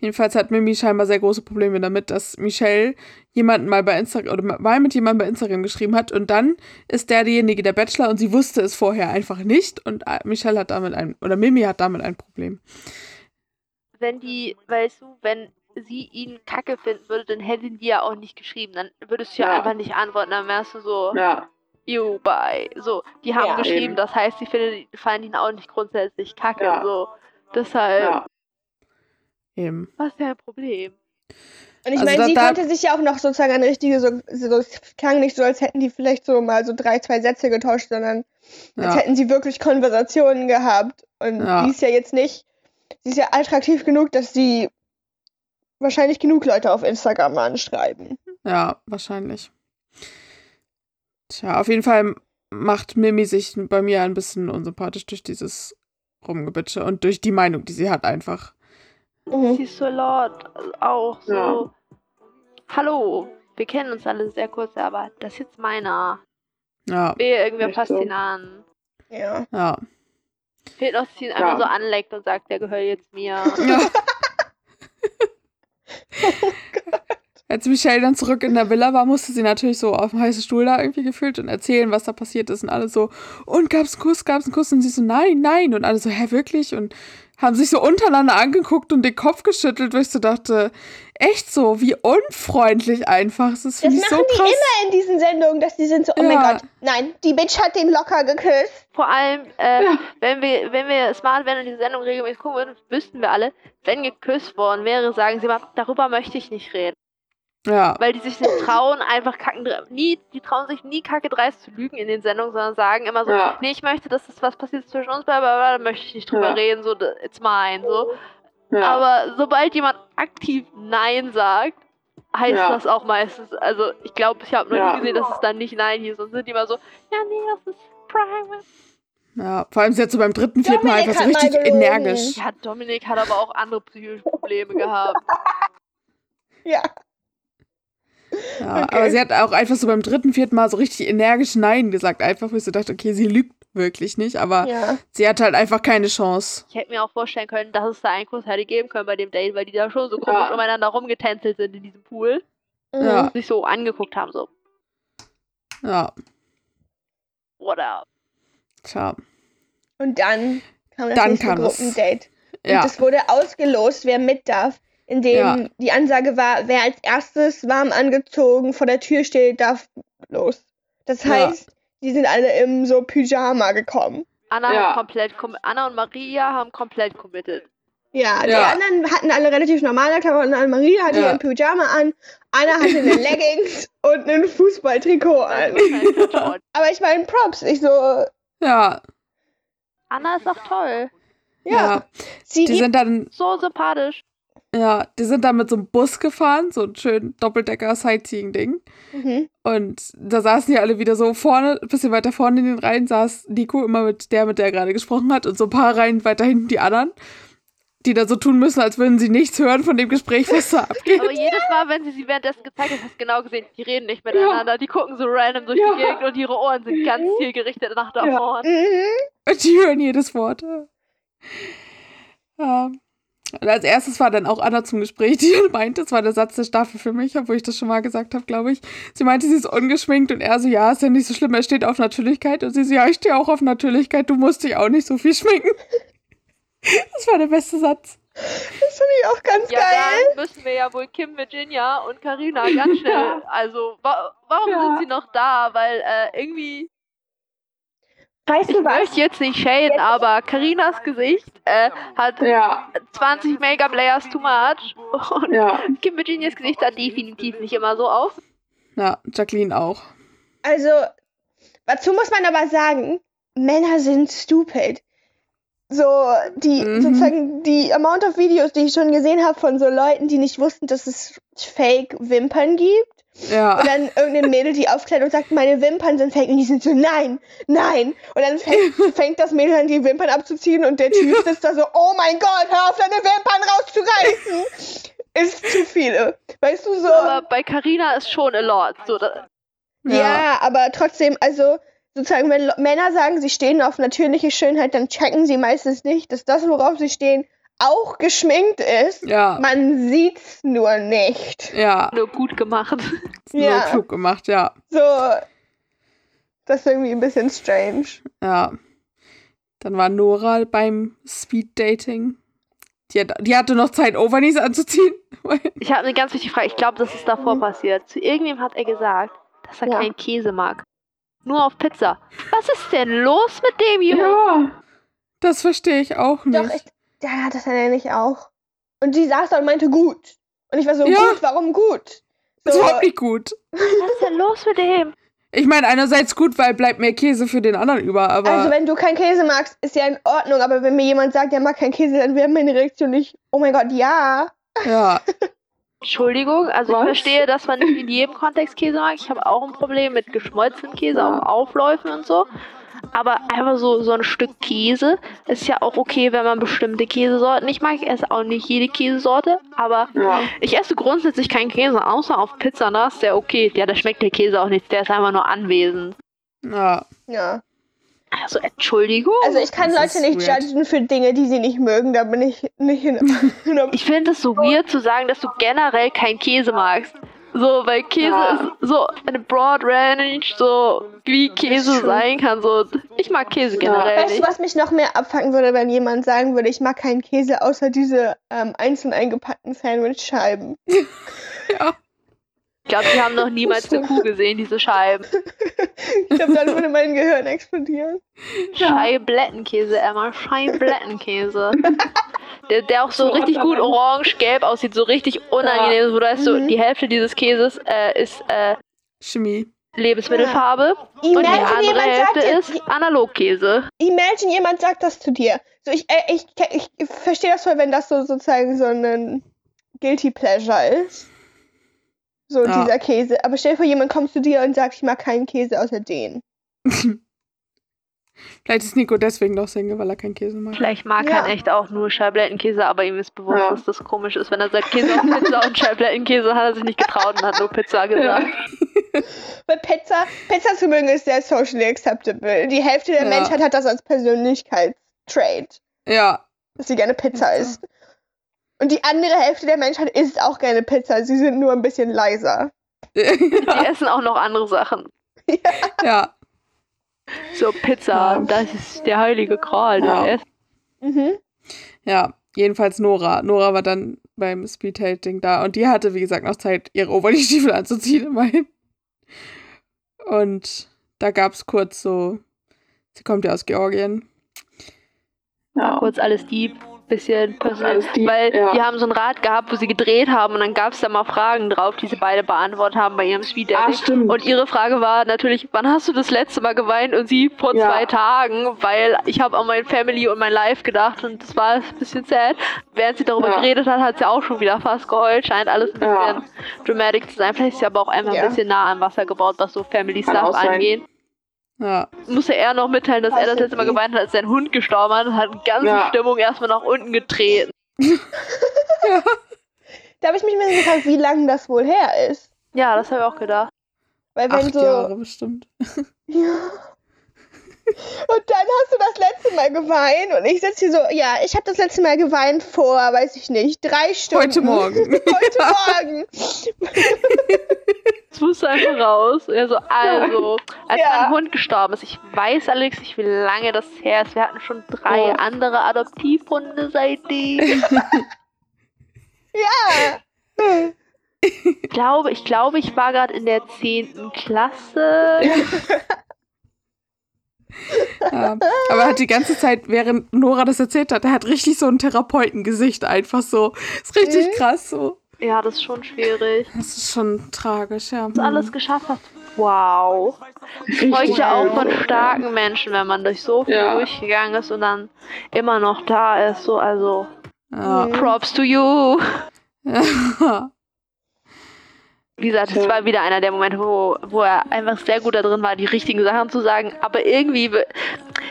jedenfalls hat Mimi scheinbar sehr große Probleme damit, dass Michelle jemanden mal bei Instagram, oder mal mit jemandem bei Instagram geschrieben hat und dann ist der derjenige, der Bachelor und sie wusste es vorher einfach nicht und äh, Michelle hat damit ein, oder Mimi hat damit ein Problem. Wenn die, weißt du, wenn sie ihn kacke finden würde, dann hätten die ja auch nicht geschrieben. Dann würdest du ja, Ja. einfach nicht antworten. Dann wärst du so, Ja, you, bye. So, die haben Ja. geschrieben, Eben. das heißt, sie finden, fanden ihn auch nicht grundsätzlich kacke. Ja. So, deshalb, ja. Eben. was ist ein Problem? Und ich Also meine, sie da- konnte sich ja auch noch sozusagen an richtige, so, so, es klang nicht so, als hätten die vielleicht so mal so drei, zwei Sätze getauscht, sondern als Ja. hätten sie wirklich Konversationen gehabt. Und Ja. die ist ja jetzt nicht, sie ist ja attraktiv genug, dass sie wahrscheinlich genug Leute auf Instagram anschreiben. Ja, wahrscheinlich. Tja, auf jeden Fall macht Mimi sich bei mir ein bisschen unsympathisch durch dieses Rumgebitsche und durch die Meinung, die sie hat einfach. Mhm. Sie ist so laut, auch so. Ja. Hallo, wir kennen uns alle sehr kurz, aber das ist jetzt meiner. Ja, Wehe, irgendwer passt so? ihn an. Ja. ja. Fehlt noch, dass sie ihn Ja. einfach so anleckt und sagt, der gehört jetzt mir. ja. [laughs] [laughs] Als Michelle dann zurück in der Villa war, musste sie natürlich so auf dem heißen Stuhl da irgendwie gefühlt und erzählen, was da passiert ist und alle so, und gab's einen Kuss, gab's einen Kuss und sie so, nein, nein und alle so, hä, wirklich? Und haben sich so untereinander angeguckt und den Kopf geschüttelt, wo ich so dachte, echt so, wie unfreundlich einfach. Das Das finde ich machen so die krass. immer in diesen Sendungen, dass die sind so, oh mein Ja. Gott, nein, die Bitch hat den locker geküsst. Vor allem, äh, Ja. wenn wir, wenn wir smart wären und diese Sendung regelmäßig gucken würden, wüssten wir alle, wenn geküsst worden wäre, sagen sie mal, darüber möchte ich nicht reden. Ja, Weil die sich nicht trauen, einfach kacken, nie, die trauen sich nie kacke dreist zu lügen in den Sendungen, sondern sagen immer so, Ja. nee, ich möchte, dass das was passiert zwischen uns, bla, bla, bla, da möchte ich nicht drüber Ja. reden, so, it's mine, so. Ja. Aber sobald jemand aktiv Nein sagt, heißt Ja. das auch meistens, also ich glaube, ich habe noch Ja. nie gesehen, dass es dann nicht Nein hieß, und sind die immer so, ja, nee, das ist private. ja. Vor allem sie hat so beim dritten, vierten Mal einfach so richtig energisch. Ja, Dominik hat aber auch andere psychische Probleme gehabt. [laughs] Ja. Ja, Okay. aber sie hat auch einfach so beim dritten, vierten Mal so richtig energisch Nein gesagt. Einfach, wo ich so dachte, okay, sie lügt wirklich nicht, aber Ja. sie hat halt einfach keine Chance. Ich hätte mir auch vorstellen können, dass es da einen Kuss hätte geben können bei dem Date, weil die da schon so komisch Ja. umeinander rumgetänzelt sind in diesem Pool. Mhm. Ja. Sich so angeguckt haben, so, Ja, what up? Tja. Und dann kam das Dann nächste kam es. Gruppendate. Und Ja, es wurde ausgelost, wer mit darf. Indem Ja. die Ansage war, wer als erstes warm angezogen vor der Tür steht, darf los. Das Ja. heißt, die sind alle im so Pyjama gekommen. Anna Ja. hat komplett, Anna und Maria haben komplett committed. Ja, die Ja. anderen hatten alle relativ normale Klamotten an. Maria hatte Ja. ihren Pyjama an, Anna hatte eine [laughs] Leggings und ein Fußballtrikot an. [laughs] Aber ich meine, Props. Ich so, ja, Anna ist auch toll. ja. ja. Sie Die sind dann, So sympathisch. Ja, die sind dann mit so einem Bus gefahren, so ein schön Doppeldecker-Sightseeing-Ding. Mhm. Und da saßen die alle wieder so vorne, ein bisschen weiter vorne in den Reihen, saß Nico immer mit der, mit der er gerade gesprochen hat, und so ein paar Reihen weiter hinten die anderen, die dann so tun müssen, als würden sie nichts hören von dem Gespräch, was da abgeht. Aber jedes Mal, wenn sie sie währenddessen gezeigt hat, hast du genau gesehen, die reden nicht miteinander, die gucken so random durch Ja. die Gegend und ihre Ohren sind ganz zielgerichtet nach da Ja. vorne. Mhm. Und die hören jedes Wort. Ja. Und als erstes war dann auch Anna zum Gespräch, die meinte, das war der Satz der Staffel für mich, obwohl ich das schon mal gesagt habe, glaube ich. Sie meinte, sie ist ungeschminkt und er so, ja, ist ja nicht so schlimm, er steht auf Natürlichkeit. Und sie so, ja, ich stehe auch auf Natürlichkeit, du musst dich auch nicht so viel schminken. [laughs] Das war der beste Satz. Das finde ich auch ganz Ja, geil. dann müssen wir ja wohl Kim, Virginia und Karina [laughs] ganz schnell. Also, wa warum Ja. sind sie noch da? Weil äh, irgendwie, Weißt ich du was? möchte jetzt nicht shaden, aber Karinas Gesicht äh, hat Ja, 20 Make-up-Layers too much. Und ja. Kim Virginias Gesicht sah definitiv nicht immer so aus. Ja, Jacqueline auch. Also, dazu muss man aber sagen, Männer sind stupid. So, die, Mhm. sozusagen, die Amount of Videos, die ich schon gesehen habe von so Leuten, die nicht wussten, dass es Fake-Wimpern gibt. Ja. Und dann irgendein Mädel, die aufklärt und sagt, meine Wimpern sind fake. Und die sind so, nein, nein. Und dann fängt, [laughs] fängt das Mädel an, die Wimpern abzuziehen und der Typ sitzt da so, oh mein Gott, hör auf, deine Wimpern rauszureißen. [laughs] Ist zu viele. Weißt du, so. Aber bei Karina ist schon a lot. So, da, Ja. aber trotzdem, also sozusagen, wenn Männer sagen, sie stehen auf natürliche Schönheit, dann checken sie meistens nicht, dass das, worauf sie stehen, auch geschminkt ist. Ja. Man sieht's nur nicht. Ja. nur gut gemacht. Nur Ja. klug gemacht, ja. So, das ist irgendwie ein bisschen strange. Ja. Dann war Nora beim Speed-Dating. Die, hat, die hatte noch Zeit, Overknees anzuziehen. [laughs] Ich habe eine ganz wichtige Frage. Ich glaube, das ist davor passiert. Zu irgendwem hat er gesagt, dass er Ja. keinen Käse mag. Nur auf Pizza. Was ist denn los mit dem Jungen? Ja. Das verstehe ich auch nicht. Doch, ich, der hat das dann ja nicht auch. Und die saß da und meinte gut. Und ich war so, Ja. gut, warum gut? das So, ist überhaupt nicht gut. Was ist denn los mit dem? Ich meine, einerseits gut, weil bleibt mehr Käse für den anderen über, aber also wenn du keinen Käse magst, ist ja in Ordnung, aber wenn mir jemand sagt, er mag keinen Käse, dann wäre meine Reaktion nicht, oh mein Gott, ja. ja, [laughs] Entschuldigung, also Was? ich verstehe, dass man nicht in jedem Kontext Käse mag. Ich habe auch ein Problem mit geschmolzenem Käse auf Aufläufen und so. Aber einfach so, so ein Stück Käse ist ja auch okay, wenn man bestimmte Käsesorten nicht mag. Ich esse auch nicht jede Käsesorte, aber Ja. ich esse grundsätzlich keinen Käse, außer auf Pizza. Da ist der okay. Ja, da schmeckt der Käse auch nichts, der ist einfach nur anwesend. ja. Ja. Also Entschuldigung. Also ich kann Das Leute nicht weird. judgen für Dinge, die sie nicht mögen, da bin ich nicht in, [laughs] in Ich finde es so weird zu sagen, dass du generell keinen Käse magst. So, weil Käse Ja. ist so eine broad range, so wie Käse sein kann. So, ich mag Käse generell Weißt du, was mich noch mehr abfangen würde, wenn jemand sagen würde, ich mag keinen Käse, außer diese ähm, einzeln eingepackten Sandwichscheiben. [laughs] ja. Ich glaube, die haben noch [laughs] niemals eine Kuh gesehen, diese Scheiben. [laughs] Ich glaube, dann würde mein Gehirn explodieren. Scheiblettenkäse, Emma, Scheiblettenkäse. [laughs] Der, der auch so richtig gut orange-gelb aussieht, so richtig unangenehm. Wo du weißt, so, Mhm. die Hälfte dieses Käses äh, ist äh, Chemie. Lebensmittelfarbe und die Imagine andere jemand sagt Hälfte jetzt, ist Analogkäse. imagine jemand sagt das zu dir. So, ich, äh, ich, ich, verstehe das voll, wenn das so sozusagen so ein Guilty Pleasure ist. So Ja. dieser Käse. Aber stell dir vor, jemand kommt zu dir und sagt, ich mag keinen Käse außer den. [laughs] Vielleicht ist Nico deswegen noch Single, weil er keinen Käse mag. Vielleicht mag Ja. er echt auch nur Scheiblettenkäse, aber ihm ist bewusst, Ja. dass das komisch ist, wenn er sagt Käse auf Pizza und Scheiblettenkäse, hat er sich nicht getraut und hat nur Pizza [laughs] gesagt. [laughs] Weil Pizza, Pizza zu mögen ist sehr socially acceptable. Die Hälfte der Ja. Menschheit hat das als Persönlichkeitstrait, Ja. dass sie gerne Pizza isst. Und die andere Hälfte der Menschheit isst auch gerne Pizza. Sie sind nur ein bisschen leiser. [laughs] Die essen auch noch andere Sachen. ja. So Pizza, Ja. das ist der heilige Gral. Ja. Mhm. Ja. Jedenfalls Nora. Nora war dann beim Speed-Dating da und die hatte, wie gesagt, noch Zeit, ihre Overknee-Stiefel anzuziehen, [laughs] immerhin. Und da gab es kurz so, sie kommt ja aus Georgien. Ja. Kurz alles deep. Bisschen persönlich. Also weil ja. die haben so ein Rad gehabt, wo sie gedreht haben und dann gab es da mal Fragen drauf, die sie beide beantwortet haben bei ihrem Speed Ah, Dating. stimmt. Und ihre Frage war natürlich, wann hast du das letzte Mal geweint? Und sie vor Ja. zwei Tagen, weil ich habe an mein Family und mein Life gedacht und das war ein bisschen sad. Während sie darüber Ja. geredet hat, hat sie auch schon wieder fast geheult. Scheint alles ein bisschen dramatic zu sein. Vielleicht ist sie aber auch einfach ein bisschen nah am Wasser gebaut, was so Family Kann Stuff angeht. Ja. Musste er noch mitteilen, dass Weiß er das letzte Mal geweint hat, als sein Hund gestorben hat und hat die ganze Ja. Stimmung erstmal nach unten getreten. [laughs] Da habe ich mich mal gefragt, wie lange das wohl her ist. Ja, das habe ich auch gedacht. Weil wenn Acht so. Jahre bestimmt. Ja. Und dann hast du das letzte Mal geweint und ich sitze hier so, ja, ich habe das letzte Mal geweint vor, weiß ich nicht, drei Stunden. Heute Morgen. [laughs] Heute Morgen. Es musste einfach raus. Und er so, also, als Ja. mein Hund gestorben ist, ich weiß allerdings nicht, wie lange das her ist. Wir hatten schon drei Oh. andere Adoptivhunde seitdem. [laughs] Ja. Ich glaube, ich glaube, ich war gerade in der 10. Klasse. [laughs] Ja. Aber er hat die ganze Zeit, während Nora das erzählt hat, er hat richtig so ein Therapeutengesicht einfach so. Ist richtig Mhm. krass so. Ja, das ist schon schwierig. Das ist schon tragisch, ja. Dass du alles geschafft hast. Wow. Ich Richtig bräuchte auch von starken Menschen, wenn man durch so viel Ja. durchgegangen ist und dann immer noch da ist. So, also, Ja. Props to you. ja. [laughs] [laughs] Wie gesagt, es war wieder einer der Momente, wo, wo er einfach sehr gut da drin war, die richtigen Sachen zu sagen. Aber irgendwie,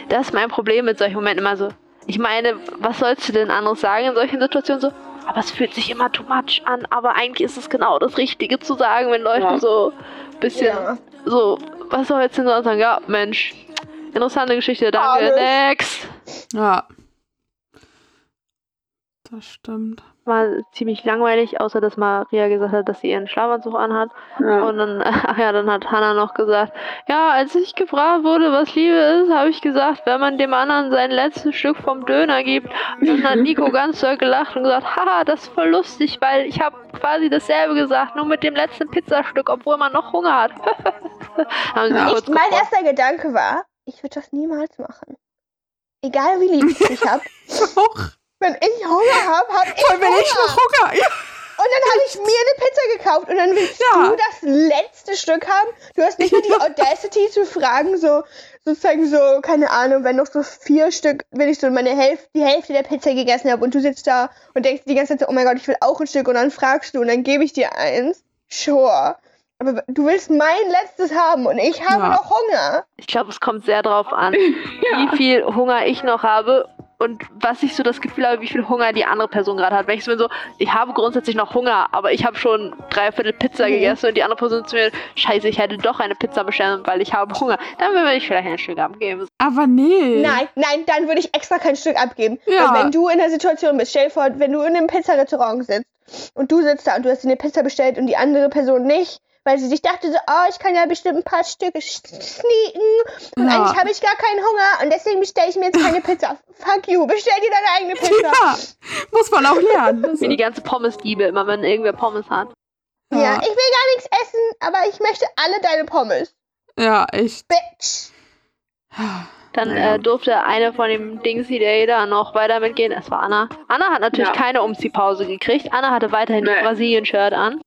das ist mein Problem mit solchen Momenten immer so. Ich meine, was sollst du denn anderes sagen in solchen Situationen so? Aber es fühlt sich immer too much an, aber eigentlich ist es genau das Richtige zu sagen, wenn Leute Ja. so ein bisschen Ja. so, was sollst du denn sonst sagen? Ja, Mensch, interessante Geschichte, danke, Alles. next. ja. Das stimmt. War ziemlich langweilig, außer dass Maria gesagt hat, dass sie ihren Schlafanzug anhat. Ja. Und dann, [laughs] ach ja, dann hat Hannah noch gesagt, ja, als ich gefragt wurde, was Liebe ist, habe ich gesagt, wenn man dem anderen sein letztes Stück vom Döner gibt. Und dann hat Nico [laughs] ganz doll gelacht und gesagt, haha, das ist voll lustig, weil ich habe quasi dasselbe gesagt, nur mit dem letzten Pizzastück, obwohl man noch Hunger hat. [laughs] Haben sie Ja. kurz Ich, mein gefreut. erster Gedanke war, ich würde das niemals machen. Egal wie lieb ich dich hab. Auch. Wenn ich Hunger habe, habe ich Voll, wenn Hunger. ich noch Hunger. Ja. Und dann habe ich mir eine Pizza gekauft und dann willst Ja. du das letzte Stück haben. Du hast nicht mal die [laughs] Audacity zu fragen, so sozusagen so, keine Ahnung, wenn noch so vier Stück, wenn ich so meine Hälfte, die Hälfte der Pizza gegessen habe und du sitzt da und denkst die ganze Zeit so, oh mein Gott, ich will auch ein Stück und dann fragst du und dann gebe ich dir eins. Sure. Aber du willst mein letztes haben und ich habe Ja. noch Hunger. Ich glaube, es kommt sehr drauf an, [laughs] Ja. wie viel Hunger ich noch habe und was ich so das Gefühl habe, wie viel Hunger die andere Person gerade hat. Wenn ich so bin so, ich habe grundsätzlich noch Hunger, aber ich habe schon drei Viertel Pizza Mhm. gegessen und die andere Person zu mir, scheiße, ich hätte doch eine Pizza bestellen, weil ich habe Hunger. Dann würde ich vielleicht ein Stück abgeben. Aber nee. Nein, nein, dann würde ich extra kein Stück abgeben. Ja. Weil wenn du in der Situation bist, stell dir vor, wenn du in einem Pizzarestaurant sitzt und du sitzt da und du hast dir eine Pizza bestellt und die andere Person nicht, weil sie sich dachte so, oh, ich kann ja bestimmt ein paar Stücke sneaken und Ja. eigentlich habe ich gar keinen Hunger und deswegen bestelle ich mir jetzt keine Pizza. [laughs] Fuck you, bestell dir deine eigene Pizza. Ja, muss man auch lernen. Wie die ganze Pommes-Liebe, immer wenn irgendwer Pommes hat. Ja. ja, ich will gar nichts essen, aber ich möchte alle deine Pommes. ja, echt. Bitch. Dann Naja. äh, durfte eine von dem Dingsy Day da noch weiter mitgehen. Es war Anna. Anna hat natürlich Ja. keine Umziehpause gekriegt. Anna hatte weiterhin Nee. ihr Brasilien-Shirt an.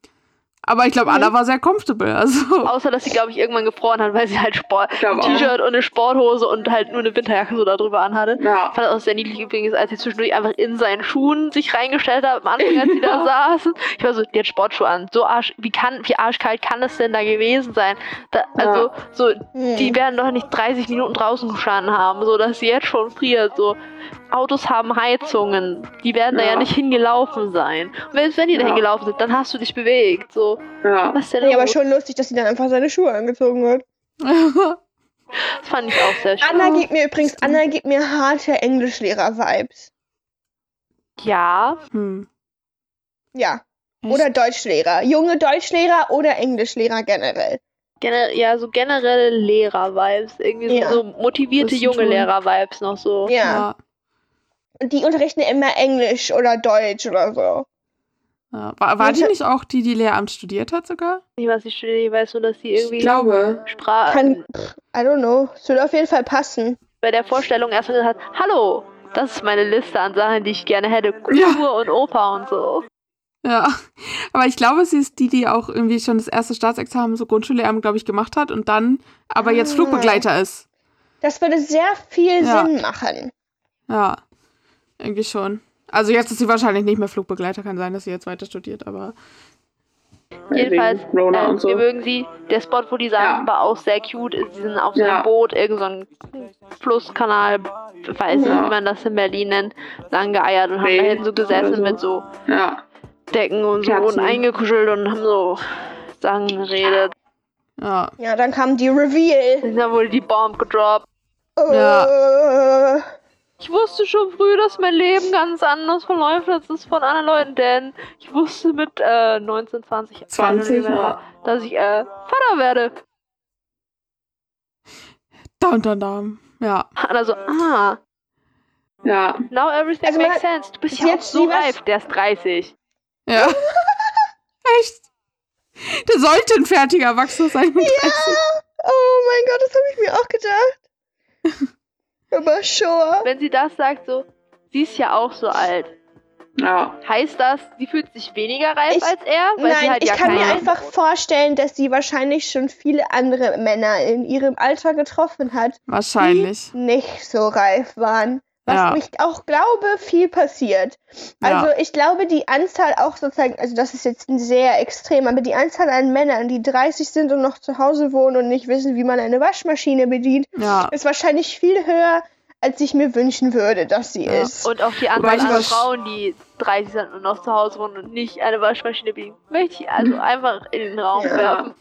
Aber ich glaube, Anna war sehr comfortable. Also. Außer, dass sie, glaube ich, irgendwann gefroren hat, weil sie halt Sport. T-Shirt und eine Sporthose und halt nur eine Winterjacke so darüber anhatte. Ja. Fand das auch sehr niedlich übrigens, als sie zwischendurch einfach in seinen Schuhen sich reingestellt hat, am Anfang, als sie da [laughs] saßen. Ich war so, die hat Sportschuhe an. So arsch, wie kann, wie arschkalt kann es denn da gewesen sein? Da, also, so, Hm. die werden doch nicht 30 Minuten draußen gestanden haben, so dass sie jetzt schon friert. So, Autos haben Heizungen, die werden da ja Ja. nicht hingelaufen sein. Und selbst wenn die da Ja. hingelaufen sind, dann hast du dich bewegt. So, Ja. was ist denn Nee, aber schon lustig, dass sie dann einfach seine Schuhe angezogen hat. [laughs] Das fand ich auch sehr schön. Anna gibt mir übrigens, Anna gibt mir harte Englischlehrer-Vibes. Ja, hm. Ja. Echt? Oder Deutschlehrer. Junge Deutschlehrer oder Englischlehrer generell. Gener ja, so generelle Lehrer-Vibes. Irgendwie Ja. so, motivierte junge Lehrer-Vibes noch so. Ja. Ja. Und die unterrichten immer Englisch oder Deutsch oder so. ja. War, war die nicht auch die, die Lehramt studiert hat sogar? Ich weiß nicht, ich weiß nur, dass die irgendwie Ich glaube. Sprache Kann, I don't know. Es würde auf jeden Fall passen. bei der Vorstellung erstmal gesagt hat, hallo, Das ist meine Liste an Sachen, die ich gerne hätte. Kultur Ja. und Oper und so. Ja, aber ich glaube, sie ist die, die auch irgendwie schon das erste Staatsexamen, so Grundschullehramt, glaube ich, gemacht hat und dann aber jetzt Ah. Flugbegleiter ist. Das würde sehr viel Ja. Sinn machen. Ja, irgendwie schon. Also jetzt ist sie wahrscheinlich nicht mehr Flugbegleiter, kann sein, dass sie jetzt weiter studiert, aber Jedenfalls, äh, und so. wir mögen sie. Der Spot, wo die sagen, Ja. war auch sehr cute. Sie sind auf so einem Ja. Boot, irgend so ein Flusskanal, ich weiß nicht, Ja. wie man das in Berlin nennt, lang geeiert und haben See da hinten so gesessen so. mit so Ja. Decken und so Kerzen. und eingekuschelt und haben so Sachen geredet. ja. Ja, dann kam die Reveal. Dann wurde die Bomb gedroppt. Äh, Ich wusste schon früh, dass mein Leben ganz anders verläuft als das von anderen Leuten, denn ich wusste mit äh, 19, 20, 20, ja. dass ich äh, Vater werde. Down, down, down. Ja. Also, ah, Ja. now everything Also makes sense. Du bist bis ja auch jetzt so reif. Der ist 30. Ja. [laughs] Echt? Der sollte ein fertiger Erwachsener sein mit 30. oh mein Gott, das habe ich mir auch gedacht. [laughs] Aber sure. Wenn sie das sagt, so, sie ist ja auch so alt. Ja. Heißt das, sie fühlt sich weniger reif Ich- als er? Weil sie Nein, halt ich ja kann mir einfach vorstellen, dass sie wahrscheinlich schon viele andere Männer in ihrem Alter getroffen hat, Wahrscheinlich. die nicht so reif waren. Was Ja. ich auch glaube, viel passiert. Also ich glaube, die Anzahl auch sozusagen, also das ist jetzt sehr extrem, aber die Anzahl an Männern, die 30 sind und noch zu Hause wohnen und nicht wissen, wie man eine Waschmaschine bedient, Ja. ist wahrscheinlich viel höher, als ich mir wünschen würde, dass sie Ja. ist. Und auch die Anzahl an Frauen, die 30 sind und noch zu Hause wohnen und nicht eine Waschmaschine bedienen, möchte ich also [laughs] einfach in den Raum Ja. werfen.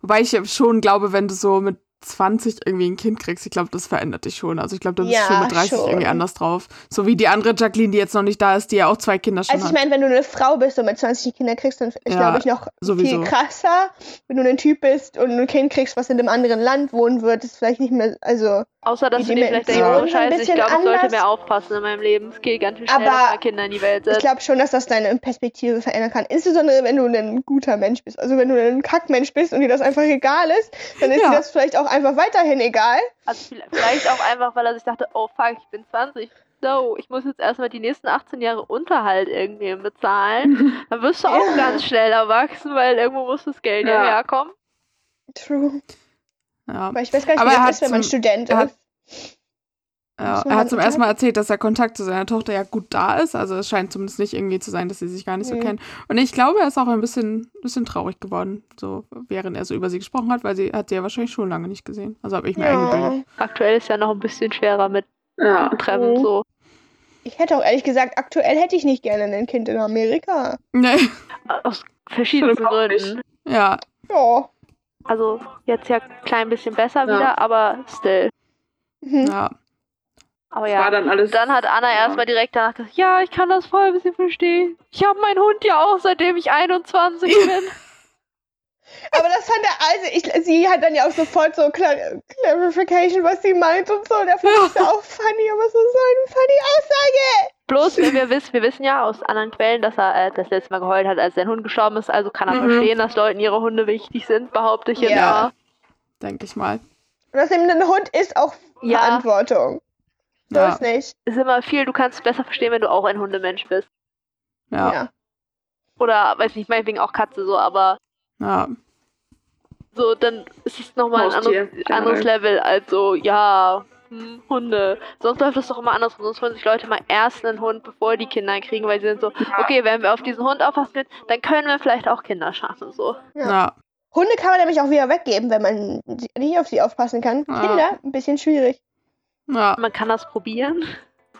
Wobei ich schon glaube, wenn du so mit 20 irgendwie ein Kind kriegst, ich glaube, das verändert dich schon. Also ich glaube, du bist Ja, schon mit 30 schon. irgendwie anders drauf. So wie die andere Jacqueline, die jetzt noch nicht da ist, die ja auch zwei Kinder schon Also ich hat. meine, wenn du eine Frau bist und mit 20 Kinder kriegst, dann ist, Ja, glaube ich, noch sowieso. viel krasser. Wenn du ein Typ bist und ein Kind kriegst, was in einem anderen Land wohnen wird, ist vielleicht nicht mehr, also Außer, dass Die du dir vielleicht denkst, oh scheiße, ich bisschen glaube, ich sollte anders. mehr aufpassen in meinem Leben. Es geht ganz schön schnell, Aber dass man Kinder in die Welt ich setzt. glaube schon, dass das deine Perspektive verändern kann. Insbesondere, wenn du ein guter Mensch bist. Also wenn du ein Kackmensch bist und dir das einfach egal ist, dann ist Ja. dir das vielleicht auch einfach weiterhin egal. Also vielleicht- auch einfach, weil er sich dachte, oh fuck, ich bin 20. So, ich muss jetzt erstmal die nächsten 18 Jahre Unterhalt irgendwie bezahlen. [laughs] Dann wirst du auch Ja. ganz schnell erwachsen, weil irgendwo muss das Geld ja Ja. herkommen. True. Ja. Aber ich weiß gar nicht, Aber wie er das hat ist, wenn man zum- Student er hat- ist. Ja, er hat halt zum ersten Mal erzählt, dass der Kontakt zu seiner Tochter ja gut da ist. Also es scheint zumindest nicht irgendwie zu sein, dass sie sich gar nicht so Mhm. kennen. Und ich glaube, er ist auch ein bisschen, bisschen traurig geworden, so während er so über sie gesprochen hat, weil sie hat sie ja wahrscheinlich schon lange nicht gesehen. Also habe ich mir eingebildet. Ja. Aktuell ist ja noch ein bisschen schwerer mit Ja. Treffen Mhm. so. Ich hätte auch ehrlich gesagt, aktuell hätte ich nicht gerne ein Kind in Amerika. Nee. Aus nicht. Gründen. Ja, Ja. Also jetzt ja ein klein bisschen besser Ja. wieder, aber still. Mhm. ja. Aber ja. war dann alles. Dann hat Anna Ja. erstmal direkt danach gesagt, ja, ich kann das voll ein bisschen verstehen. Ich habe meinen Hund ja auch, seitdem ich 21 [laughs] bin. Aber das fand er, also ich, sie hat dann ja auch sofort so Clar Clarification, was sie meint und so. Der fand ich auch funny, aber so so eine funny Aussage. Bloß, wenn wir wissen, wir wissen ja aus anderen Quellen, dass er äh, das letzte Mal geheult hat, als sein Hund gestorben ist. Also kann er Mhm. verstehen, dass Leuten ihre Hunde wichtig sind, behaupte ich jetzt Ja. mal. denke ich mal. Und außerdem, ein Hund ist auch Ja. Verantwortung. So Ja, ist nicht. Ist immer viel, du kannst es besser verstehen, wenn du auch ein Hundemensch bist. ja, Ja. Oder, weiß nicht, meinetwegen auch Katze so, aber ja. so, dann ist es nochmal ein anderes, anderes Level als so, ja, hm, Hunde. Sonst läuft das doch immer andersrum. Sonst wollen sich Leute mal erst einen Hund, bevor die Kinder kriegen, weil sie sind so, okay, wenn wir auf diesen Hund aufpassen können, dann können wir vielleicht auch Kinder schaffen. So. Ja. ja. Hunde kann man nämlich auch wieder weggeben, wenn man nicht auf sie aufpassen kann. Ja. Kinder, ein bisschen schwierig. ja. Man kann das probieren.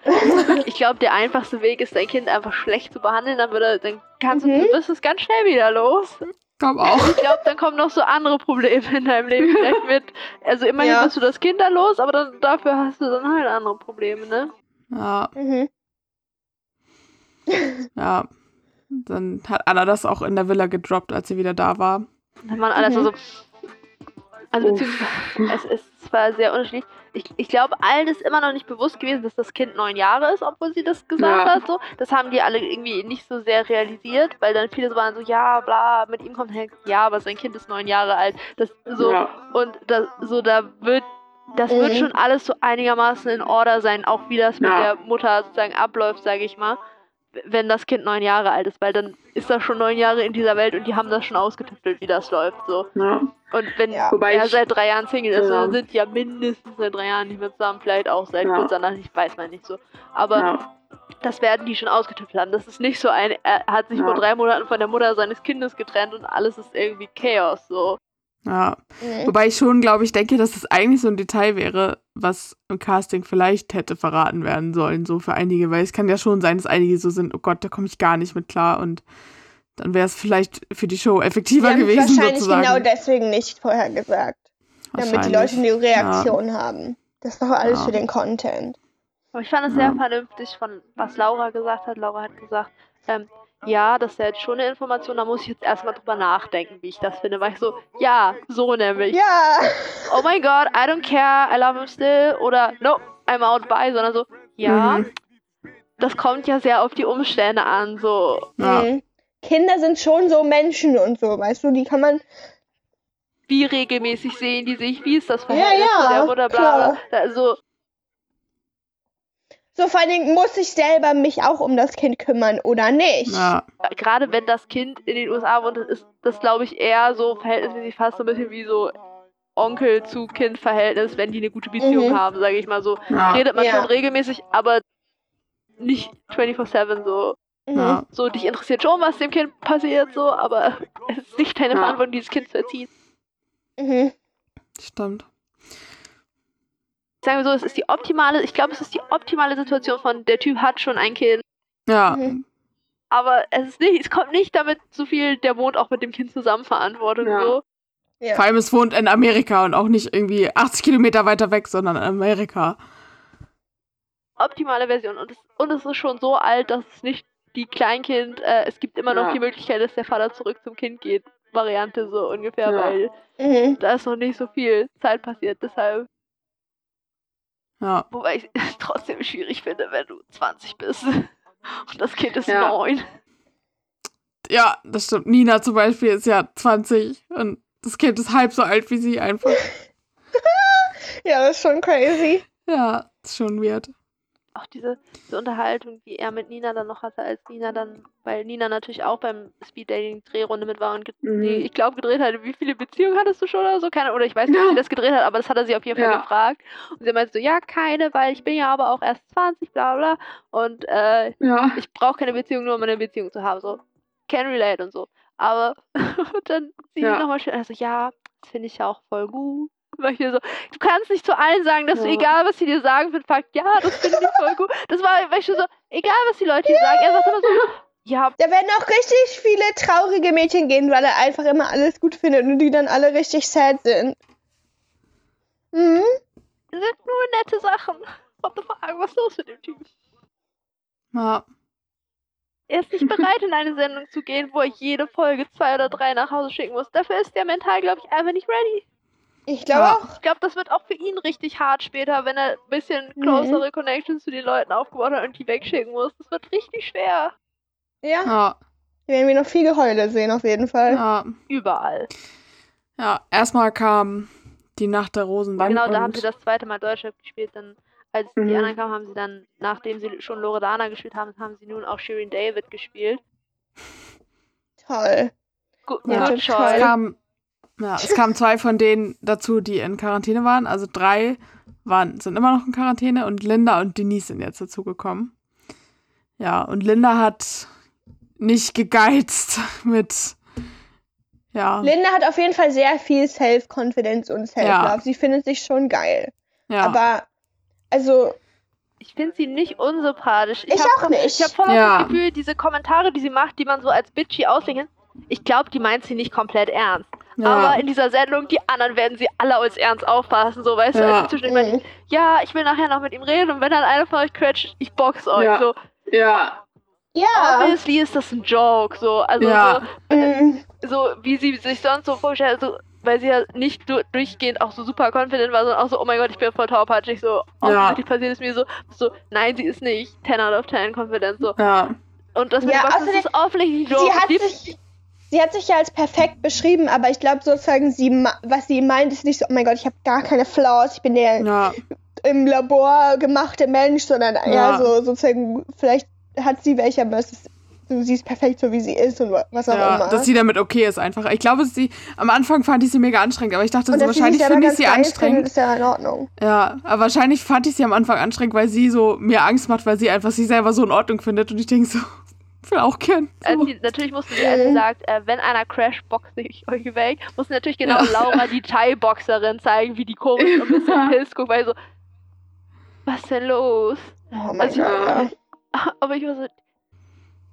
[laughs] ich glaube, der einfachste Weg ist, dein Kind einfach schlecht zu behandeln, dann, würde, dann kannst Mhm. du, bist es ganz schnell wieder los. Glaub auch. Ich glaube, dann kommen noch so andere Probleme in deinem Leben vielleicht mit. Also immerhin Ja. bist du das Kind dann los, aber dann, dafür hast du dann halt andere Probleme, ne? Ja, Mhm. [laughs] ja. Dann hat Anna das auch in der Villa gedroppt, als sie wieder da war. Dann waren alles Mhm. so. Also beziehungsweise, es ist zwar sehr unterschiedlich. Ich, ich glaube, allen ist immer noch nicht bewusst gewesen, dass das Kind neun Jahre ist, obwohl sie das gesagt Ja. hat. So. Das haben die alle irgendwie nicht so sehr realisiert, weil dann viele so waren so, ja, bla, mit ihm kommt her, ja, aber sein Kind ist neun Jahre alt. Das so Ja. und das, so da wird das Mhm. wird schon alles so einigermaßen in Order sein, auch wie das mit Ja. der Mutter sozusagen abläuft, sage ich mal, wenn das Kind neun Jahre alt ist, weil dann ist das schon neun Jahre in dieser Welt und die haben das schon ausgetüftelt, wie das läuft. So. Ja. Und wenn Ja. Wobei er ich- seit drei Jahren Single ist, Ja. dann sind die ja mindestens seit drei Jahren nicht mehr zusammen, vielleicht auch seit Ja. kurz danach, ich weiß man nicht so. Aber ja. das werden die schon ausgetüftelt haben. Das ist nicht so ein, er hat sich Ja. vor drei Monaten von der Mutter seines Kindes getrennt und alles ist irgendwie Chaos. So. Ja. Mhm. Wobei ich schon, glaube ich, denke, dass es eigentlich so ein Detail wäre, was im Casting vielleicht hätte verraten werden sollen, so für einige, weil es kann ja schon sein, dass einige so sind, oh Gott, da komme ich gar nicht mit klar und dann wäre es vielleicht für die Show effektiver haben gewesen, wahrscheinlich sozusagen. genau deswegen nicht vorher gesagt. Damit die Leute eine Reaktion haben. Das war alles Ja. für den Content. Aber ich fand es Ja. sehr vernünftig von was Laura gesagt hat. Laura hat gesagt, ähm, ja, das ist ja jetzt schon eine Information, da muss ich jetzt erstmal drüber nachdenken, wie ich das finde. War ich so, ja, so nämlich. Ja. Oh mein Gott, I don't care, I love him still. Oder no, I'm out by, sondern so, ja, Mhm. das kommt ja sehr auf die Umstände an. So, Ja. Mhm. Kinder sind schon so Menschen und so, weißt du, die kann man. wie regelmäßig sehen die sich, wie ist das Ja, Verhältnis ja, zu der Mutter, bla klar. Also, So vor allen Dingen muss ich selber mich auch um das Kind kümmern oder nicht. Ja. gerade wenn das Kind in den USA wohnt, ist das, glaube ich, eher so verhältnismäßig fast so ein bisschen wie so Onkel zu Kind-Verhältnis, wenn die eine gute Beziehung Mhm. haben, sage ich mal so. Ja. Redet man Ja. schon regelmäßig, aber nicht 24-7 so. Mhm. Ja. So, dich interessiert schon, was dem Kind passiert, so, aber es ist nicht deine Ja. Verantwortung, dieses Kind zu erziehen. Mhm. Stimmt. Sagen wir so, es ist die optimale, ich glaube, es ist die optimale Situation von, der Typ hat schon ein Kind, Ja. Mhm. aber es ist nicht, es kommt nicht damit so viel, der wohnt auch mit dem Kind zusammen Verantwortung, Ja. so. Ja. Vor allem, es wohnt in Amerika und auch nicht irgendwie 80 Kilometer weiter weg, sondern in Amerika. optimale Version. Und es, und es ist schon so alt, dass es nicht die Kleinkind, äh, es gibt immer noch Ja. die Möglichkeit, dass der Vater zurück zum Kind geht. Variante so ungefähr, Ja. weil Mhm. da ist noch nicht so viel Zeit passiert. Deshalb, Ja. wobei ich es [laughs] trotzdem schwierig finde, wenn du 20 bist [laughs] und das Kind ist Ja. 9. Ja, das stimmt. Nina zum Beispiel ist ja 20 und das Kind ist halb so alt wie sie einfach. [laughs] Ja, das ist schon crazy. Ja, ist schon weird. Auch diese, diese Unterhaltung, die er mit Nina dann noch hatte, als Nina dann, weil Nina natürlich auch beim Speed Dating Drehrunde mit war und Mhm. die, ich glaube gedreht hat, wie viele Beziehungen hattest du schon oder so? Keine, oder ich weiß nicht, ob Ja. sie das gedreht hat, aber das hat er sie auf jeden Fall Ja. gefragt. Und sie meinte so, ja, keine, weil ich bin ja aber auch erst 20, bla bla. Und äh, Ja. ich brauche keine Beziehung, nur um eine Beziehung zu haben. So, can relate und so. Aber [laughs] und dann sie Ja. nochmal schön, also ja, das finde ich ja auch voll gut. Weil ich mir so, du kannst nicht zu allen sagen, dass du, Ja. egal was sie dir sagen, für den Fakt, ja, das finde ich voll gut. Das war, weil ich schon so, egal was die Leute dir sagen, er sagt immer so, ja, Da werden auch richtig viele traurige Mädchen gehen, weil er einfach immer alles gut findet und die dann alle richtig sad sind. Mhm. das sind nur nette Sachen. What the fuck, was ist los mit dem Typen? Ja. Er ist nicht [laughs] bereit, in eine Sendung zu gehen, wo er jede Folge zwei oder drei nach Hause schicken muss. Dafür ist der mental, glaube ich, einfach nicht ready. Ich glaube Ja. auch. Ich glaube, das wird auch für ihn richtig hart später, wenn er ein bisschen Mhm. closere Connections zu den Leuten aufgebaut hat und die wegschicken muss. Das wird richtig schwer. Ja. Ja. Wir werden wir noch viel Geheule sehen, auf jeden Fall. Ja. Überall. Ja. Erstmal kam die Nacht der Rosen dann. genau, da haben sie das zweite Mal Deutschrap gespielt. Dann, als die Mhm. anderen kamen, haben sie dann, nachdem sie schon Loredana gespielt haben, haben sie nun auch Shirin David gespielt. Toll. Gu Ja, good total. Es kam, ja, es kamen zwei von denen dazu, die in Quarantäne waren. Also drei waren, sind immer noch in Quarantäne und Linda und Denise sind jetzt dazugekommen. Ja, und Linda hat nicht gegeizt [laughs] mit, ja, Linda hat auf jeden Fall sehr viel Self-Confidence und Self-Love. Ja. Sie findet sich schon geil. ja, Aber, also, Ich finde sie nicht unsympathisch. Ich hab auch nicht. Ich habe voll Ja. das Gefühl, diese Kommentare, die sie macht, die man so als bitchy auslegen kann, ich glaube, die meint sie nicht komplett ernst. Ja, Aber in dieser Sendung, die anderen werden sie alle als ernst auffassen, so, weißt du? Ja. Also zwischendurch meinte mhm. ich, ja, ich will nachher noch mit ihm reden und wenn dann einer von euch quetscht, ich box euch, Ja. so. Ja. ja. Obviously ist das ein Joke, so. Also Ja. Mhm. so, so, wie sie sich sonst so vorgestellt hat, so, weil sie ja nicht du durchgehend auch so super confident war, sondern auch so, oh mein Gott, ich bin voll taubhatschig, so, offensichtlich passiert es mir so, so, nein, sie ist nicht 10 out of 10 confident, so. ja, Und das mit Ja, dem Boxen, ist offensichtlich ein Sie Joke. hat Die- sich, sie hat sich ja als perfekt beschrieben, aber ich glaube sozusagen, sie, was sie meint, ist nicht so, oh mein Gott, ich habe gar keine Flaws, ich bin der Ja, im Labor gemachte Mensch, sondern Ja. eher so sozusagen, vielleicht hat sie welche, aber es ist, sie ist perfekt so, wie sie ist und wa- was auch ja immer. dass sie damit okay ist einfach. Ich glaube, sie am Anfang fand ich sie mega anstrengend, aber ich dachte, so, wahrscheinlich finde ich sie anstrengend. Ist ja in Ordnung. Ja, aber wahrscheinlich fand ich sie am Anfang anstrengend, weil sie so mir Angst macht, weil sie einfach sich selber so in Ordnung findet und ich denke so, will auch gern. Als So. sie, natürlich musste sie, als sie Mhm. sagt, äh, wenn einer crasht, boxe ich [laughs] euch weg, musste natürlich genau Ja. Laura, die Thai-Boxerin, zeigen, wie die komisch und ein bisschen piss guckt, weil so, was denn los? Oh mein Also, Gott. [laughs] Aber ich war so,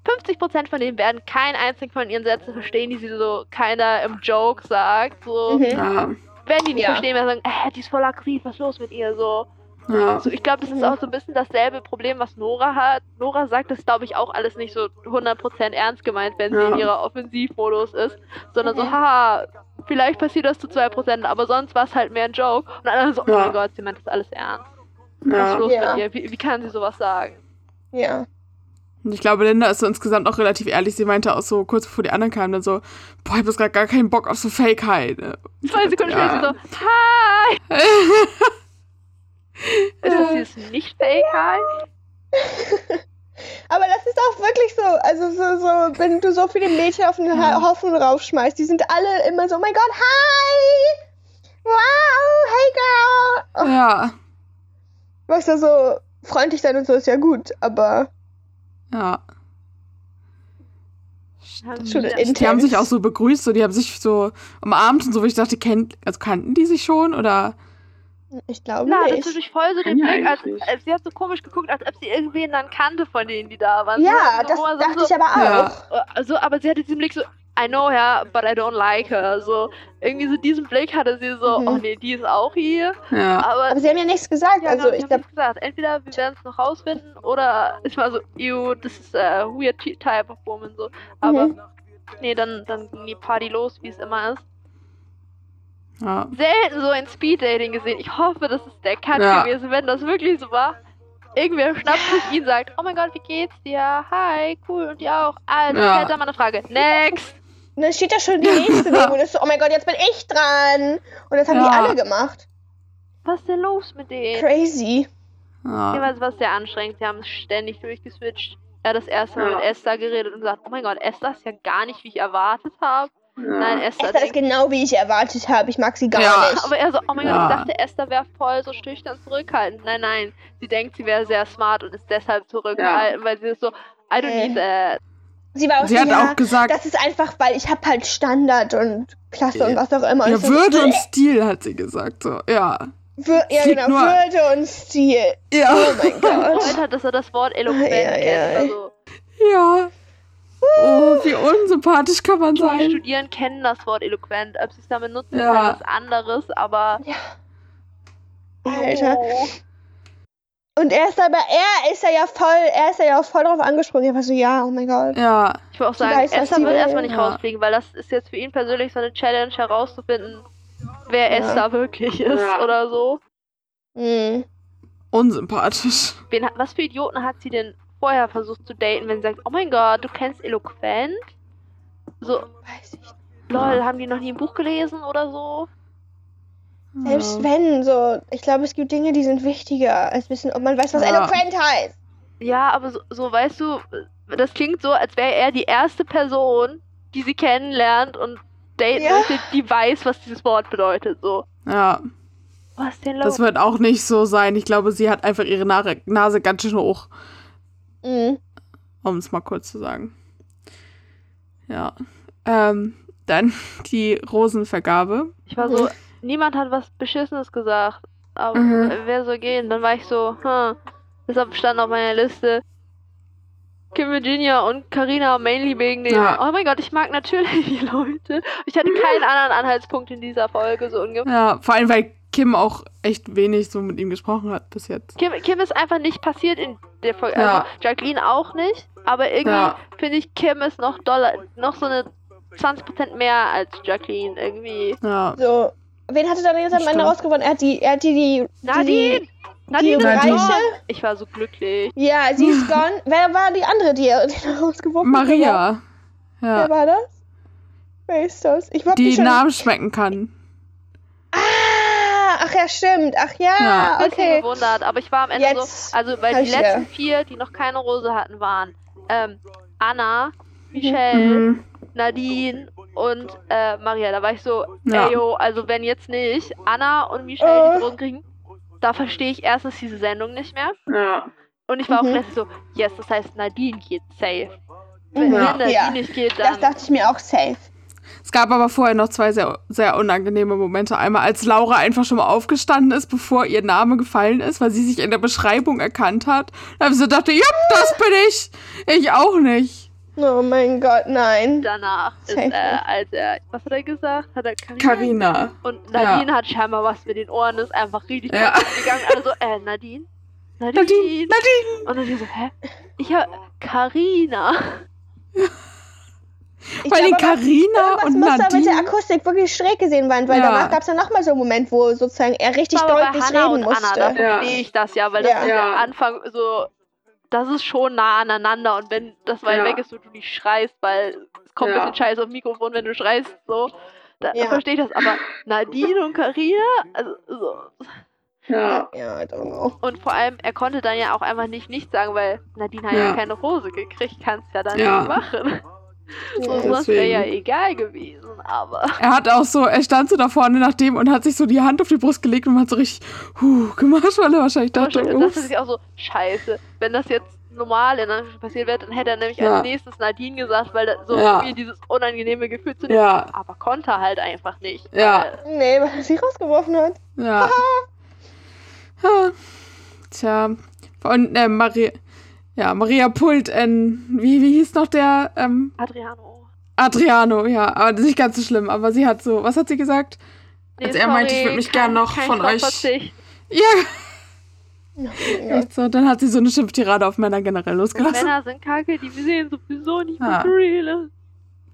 50% von denen werden keinen einzigen von ihren Sätzen verstehen, die sie so keiner im Joke sagt. So, Mhm. Ja, wenn die nicht Ja. verstehen, werden sie sagen, äh, die ist voll aggressiv, was ist los mit ihr? So. Ja. So, ich glaube, das ist auch so ein bisschen dasselbe Problem, was Nora hat. Nora sagt das, glaube ich, auch alles nicht so 100% ernst gemeint, wenn sie Ja. in ihrer Offensivmodus ist, sondern so, Mhm. haha, vielleicht passiert das zu 2%, aber sonst war es halt mehr ein Joke. Und dann so, oh Ja. mein Gott, sie meint das alles ernst. Was ist los Ja. mit ihr? Wie, wie kann sie sowas sagen? Ja. Und ich glaube, Linda ist so insgesamt auch relativ ehrlich. Sie meinte auch so kurz bevor die anderen kamen, dann so, boah, ich hab jetzt gerade gar keinen Bock auf so Fakeheit. ne? Zwei Sekunden Ja. später sie so, hi! [laughs] Ist das dieses Nicht-Fake-Hi? [laughs] Aber das ist auch wirklich so, also so, so, wenn du so viele Mädchen auf einen Ja. Haufen raufschmeißt, die sind alle immer so, oh mein Gott, hi! Wow, hey girl! ja, Weißt du, so freundlich sein und so ist ja gut, aber ja. schon intens. Die haben sich auch so begrüßt, so, die haben sich so umarmt und so, wo ich dachte, kennt, also kannten die sich schon oder? Ich glaube das nicht. ist durch voll so den Blick, als, als sie hat so komisch geguckt, als ob sie irgendwen dann kannte von denen, die da waren. Ja, so, das so- dachte so, ich aber Ja. auch. Also, aber sie hatte diesen Blick so, I know her, but I don't like her. So, irgendwie so diesen Blick hatte sie so, Mhm. oh nee, die ist auch hier. Ja, Aber, Aber sie haben ja nichts gesagt. ja, also genau, ich glaube, habe gesagt, entweder wir werden es noch rausfinden oder ich war so, ew, das ist a weird type of woman. So. Aber Mhm. nee, dann, dann ging die Party los, wie es immer ist. Ja. Selten so ein Speeddating gesehen. Ich hoffe, das ist der Cut Ja. gewesen, wenn das wirklich so war. Irgendwer schnappt sich ihn, sagt, oh mein Gott, wie geht's dir? Hi, cool, und dir auch. Also, Ja. ich hätte da mal eine Frage. Next! und dann steht da schon die nächste [laughs] neben und ist so, oh mein Gott, jetzt bin ich dran. Und das haben die Ja. alle gemacht. Was ist denn los mit denen? Crazy. ja. Jeweils war es sehr anstrengend. Sie haben ständig durchgeswitcht. Er hat das erste Mal Ja. mit Esther geredet und gesagt, oh mein Gott, Esther ist ja gar nicht, wie ich erwartet habe. Nein, Ja. Esther, Esther ist genau wie ich erwartet habe. Ich mag sie gar Ja. nicht. aber er so, oh mein Ja. Gott, ich dachte, Esther wäre voll so schüchtern zurückhaltend. Nein, nein, sie denkt, sie wäre sehr smart und ist deshalb zurückhaltend, weil sie ist so, I don't Äh. need that. Sie war auch Sie so, hat auch gesagt, das ist einfach, weil ich habe halt Standard und Klasse und Ja. was auch immer. Und ja, ich so, Würde und Stil, hat sie gesagt. So, ja. Wür ja, genau, nur- Würde und Stil. Ja. Oh mein Ich [laughs] Gott. freut hat, dass er das Wort eloquent Ja, ja, kennt. ja. Also, Ja. Oh, wie unsympathisch kann man die sein. studieren kennen das Wort eloquent. Ob sie es damit nutzen, Ja. ist was anderes, aber. Ja. Alter. Oh. Und er ist aber, er ist ja, voll, er ist ja auch voll drauf angesprungen. Ich war so, ja, oh mein Gott. Ja, Ich würde auch sagen, Esther wird will. erstmal nicht Ja. rausfliegen, weil das ist jetzt für ihn persönlich so eine Challenge herauszufinden, wer Ja. Esther wirklich ist Ja. oder so. Hm. unsympathisch. Wen, was für Idioten hat sie denn vorher versucht zu daten, wenn sie sagt, oh mein Gott, du kennst eloquent? So, Weiß ich nicht. lol, haben die noch nie ein Buch gelesen oder so? Selbst ja. wenn, so, ich glaube, es gibt Dinge, die sind wichtiger, als wissen, ob man weiß, was Ja. eloquent heißt. Ja, aber so, so weißt du, das klingt so, als wäre er die erste Person, die sie kennenlernt und daten Ja. möchte, die weiß, was dieses Wort bedeutet. So, Ja, was denn los? das wird auch nicht so sein. Ich glaube, sie hat einfach ihre Na Nase ganz schön hoch, Mhm. um es mal kurz zu sagen. Ja. Ähm, dann [laughs] die Rosenvergabe. Ich war so, niemand hat was Beschissenes gesagt. Aber Mhm. wer soll gehen? Dann war ich so, hm. Deshalb stand auf meiner Liste Kim Virginia und Karina mainly wegen dem. Ja. Oh mein Gott, ich mag natürlich [laughs] die Leute. Ich hatte keinen anderen Anhaltspunkt in dieser Folge, so ungefähr. Ja, vor allem, weil Kim auch echt wenig so mit ihm gesprochen hat bis jetzt. Kim, Kim ist einfach nicht passiert in der Folge. Ja. Also Jacqueline auch nicht. Aber irgendwie Ja. finde ich, Kim ist noch doller, noch so eine 20% mehr als Jacqueline irgendwie. Ja. So, wen hatte dann jetzt am Ende rausgewonnen? Er hat die, er hat die, die, Nadine! die, Nadine ist Nadine. gone! Ich war so glücklich. ja, sie ist [laughs] gone. Wer war die andere, die er [laughs] die rausgeworfen hat? Maria. Wer Ja. war das? Wer ist das? Ich die schon... Namen schmecken kann. Ah, ach ja, stimmt. Ach ja, Ja. Okay. gewundert, aber ich war am Ende Jetzt so, also weil die ich letzten wieder. vier, die noch keine Rose hatten, waren ähm, Anna, Michelle, Mhm. Nadine und äh, Maria. Da war ich so, Ja. ey yo, also wenn jetzt nicht Anna und Michelle Äh. die Rosen kriegen, da verstehe ich erstens diese Sendung nicht mehr. Ja. Und ich war auch Mhm. gleich so, yes, das heißt Nadine geht safe. Wenn, Mhm. wenn Nadine Ja, nicht geht, das dann dachte ich mir auch safe. Es gab aber vorher noch zwei sehr, sehr unangenehme Momente. Einmal, als Laura einfach schon mal aufgestanden ist, bevor ihr Name gefallen ist, weil sie sich in der Beschreibung erkannt hat. Da habe ich so dachte, ja, das bin ich. Ich auch nicht. Oh mein Gott, nein. danach ist, äh, als er, was hat er gesagt? Hat er Carina? Carina. Und Nadine hat scheinbar was mit den Ohren, ist einfach richtig Ja. gegangen. Alle so, äh, Nadine? Nadine? Nadine, Nadine. Und Nadine so, hä? Ich hab Carina. [laughs] Ich Weil die glaub aber, Carina und muss da mit der Nadine. Akustik wirklich schräg gesehen werden, weil Ja. danach gab es ja nochmal so einen Moment, wo sozusagen er richtig Aber deutlich reden und Anna, da musste. Ja. verstehe ich das ja, weil das Ja. ist ja Ja. Anfang so, das ist schon nah aneinander und wenn das weit Ja. weg ist und du nicht schreist, weil es kommt Ja. ein bisschen scheiße auf Mikrofon, wenn du schreist, so, da Ja. verstehe ich das. Aber Nadine und Carina, also so, Ja. Ja, I don't know. Und vor allem, er konnte dann ja auch einfach nicht nichts sagen, weil Nadine hat ja, Ja. keine Rose gekriegt, kannst ja dann Ja. nicht machen. So, Ja, das wäre ja egal gewesen, aber. Er hat auch so, er stand so da vorne nach dem und hat sich so die Hand auf die Brust gelegt und hat so richtig huh, gemacht, weil er wahrscheinlich dachte, das ist ja auch so, scheiße. Wenn das jetzt normal in passiert wäre, dann hätte er nämlich Ja. als nächstes Nadine gesagt, weil da so Ja. irgendwie dieses unangenehme Gefühl zu nehmen. Ja, Aber konnte halt einfach nicht. Ja. weil- Nee, weil er sie rausgeworfen hat. ja. [laughs] ja. Tja. Und äh, Maria, ja, Maria Pult, in, wie, wie hieß noch der, ähm, Adriano. Adriano, ja, aber nicht ganz so schlimm, aber sie hat so, was hat sie gesagt? Nee, Als er meinte, ich sorry, würd mich kein- gern noch von euch- Verzicht. Ja, Oh Gott. echt so, dann hat sie so eine Schimpftirade auf Männer generell losgelassen. Männer sind kacke, die wir sehen sowieso nicht Ja. für real.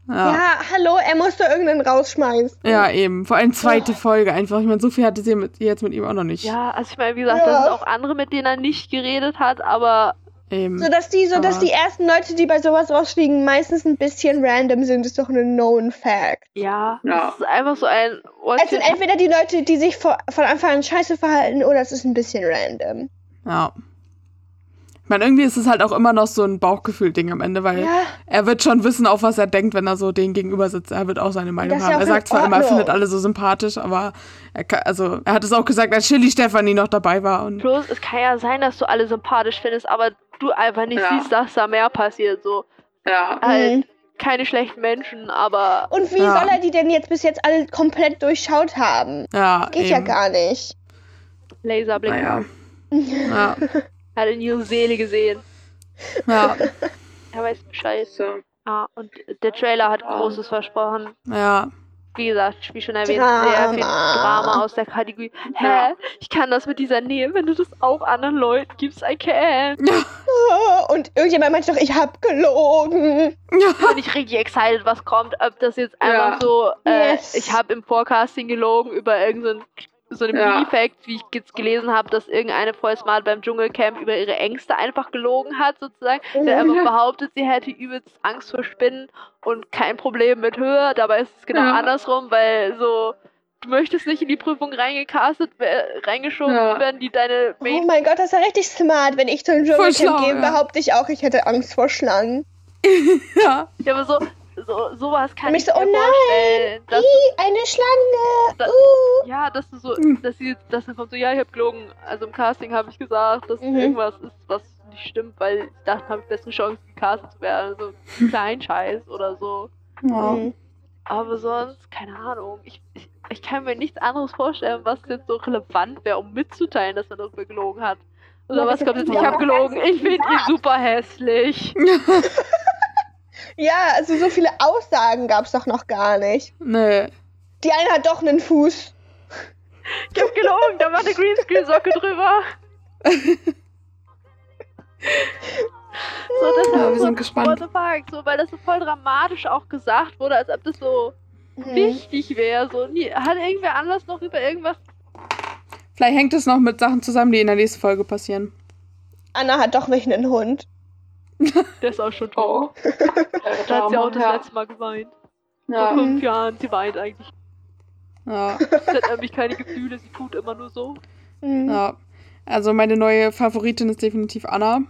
Ja. Ja. hallo, er musste irgendeinen rausschmeißen. ja, eben, vor allem zweite Folge einfach. Ich meine, so viel hatte sie mit, jetzt mit ihm auch noch nicht. Ja, also ich meine, wie gesagt, Ja. da sind auch andere, mit denen er nicht geredet hat, aber Eben. So dass die, so dass Aber- die ersten Leute, die bei sowas rausfliegen, meistens ein bisschen random sind, ist doch eine known fact. ja, Ja. es ist einfach so ein Es sind entweder die Leute, die sich vor, von Anfang an scheiße verhalten, oder es ist ein bisschen random. Ja. Ich meine, irgendwie ist es halt auch immer noch so ein Bauchgefühl-Ding am Ende, weil Ja, er wird schon wissen, auf was er denkt, wenn er so den gegenüber sitzt. Er wird auch seine Meinung Das haben. Er sagt zwar immer, er findet alle so sympathisch, aber er kann, also er hat es auch gesagt, als Chili Stefanie noch dabei war. Und Plus, es kann ja sein, dass du alle sympathisch findest, aber du einfach nicht Ja. siehst, dass da mehr passiert. So, Ja. halt, Mhm. keine schlechten Menschen, aber Und wie Ja. soll er die denn jetzt bis jetzt alle komplett durchschaut haben? ja, Geht eben. ja gar nicht. Laserblick. Naja. Ja, Hat in ihre Seele gesehen. ja, Er weiß Bescheid. So. Ah, und der Trailer hat. Großes versprochen. ja. Wie gesagt, wie schon erwähnt, sehr viel Drama. Drama aus der Kategorie. Hä? Ich kann das mit dieser Nähe, wenn du das auch anderen Leuten gibst, I can. [laughs] Und irgendjemand meinte doch, ich hab gelogen. bin ich richtig excited, was kommt. Ob das jetzt einfach Ja. so, äh, Yes. ich habe im Forecasting gelogen über irgendeinen so einen Ja. Mini-Fact, wie ich jetzt gelesen habe, dass irgendeine Voll Smart beim Dschungelcamp über ihre Ängste einfach gelogen hat, sozusagen. Der einfach behauptet, sie hätte übelst Angst vor Spinnen und kein Problem mit Höhe. Dabei ist es genau Ja. andersrum, weil so, du möchtest nicht in die Prüfung reingecastet, reingeschoben Ja. werden, die deine Oh Main mein Gott, das ist ja richtig smart. Wenn ich zu einem Dschungelcamp gehe, ja. behaupte ich auch, ich hätte Angst vor Schlangen. [laughs] ja. Ja, aber so, so sowas kann ich ich so, mir oh nein. Dass, eine Schlange. Da- Uh. Ja, dass du so, Mhm. dass sie, dass dann kommt so, ja, ich habe gelogen. Also im Casting habe ich gesagt, dass Mhm. irgendwas ist, was nicht stimmt, weil ich dachte, habe ich bessere Chancen, gecastet zu werden. So klein Scheiß oder so. ja. Mhm. Aber sonst, keine Ahnung. Ich, ich, ich kann mir nichts anderes vorstellen, was jetzt so relevant wäre, um mitzuteilen, dass man darüber gelogen hat. Oder Ja, was kommt jetzt? Ich habe gelogen. Ich finde ihn super hässlich. [laughs] Ja, also so viele Aussagen gab es doch noch gar nicht. Nee. Die eine hat doch einen Fuß. Ich habe gelogen. Da war eine Greenscreen-Socke drüber. [laughs] so, das Ja, wir ist so, sind gespannt. What the fuck? So, weil das so voll dramatisch auch gesagt wurde, als ob das so Mhm. wichtig wäre. So, nie, hat irgendwer anders noch über irgendwas. Vielleicht hängt es noch mit Sachen zusammen, die in der nächsten Folge passieren. Anna hat doch welchen einen Hund. [laughs] Der ist auch schon Oh. tot. [laughs] Da hat sie auch das ja. letzte Mal geweint. Vor Ja. fünf Jahren, sie weint eigentlich. Ja, Sie hat nämlich keine Gefühle, sie tut immer nur so. Mhm. ja. Also meine neue Favoritin ist definitiv Anna.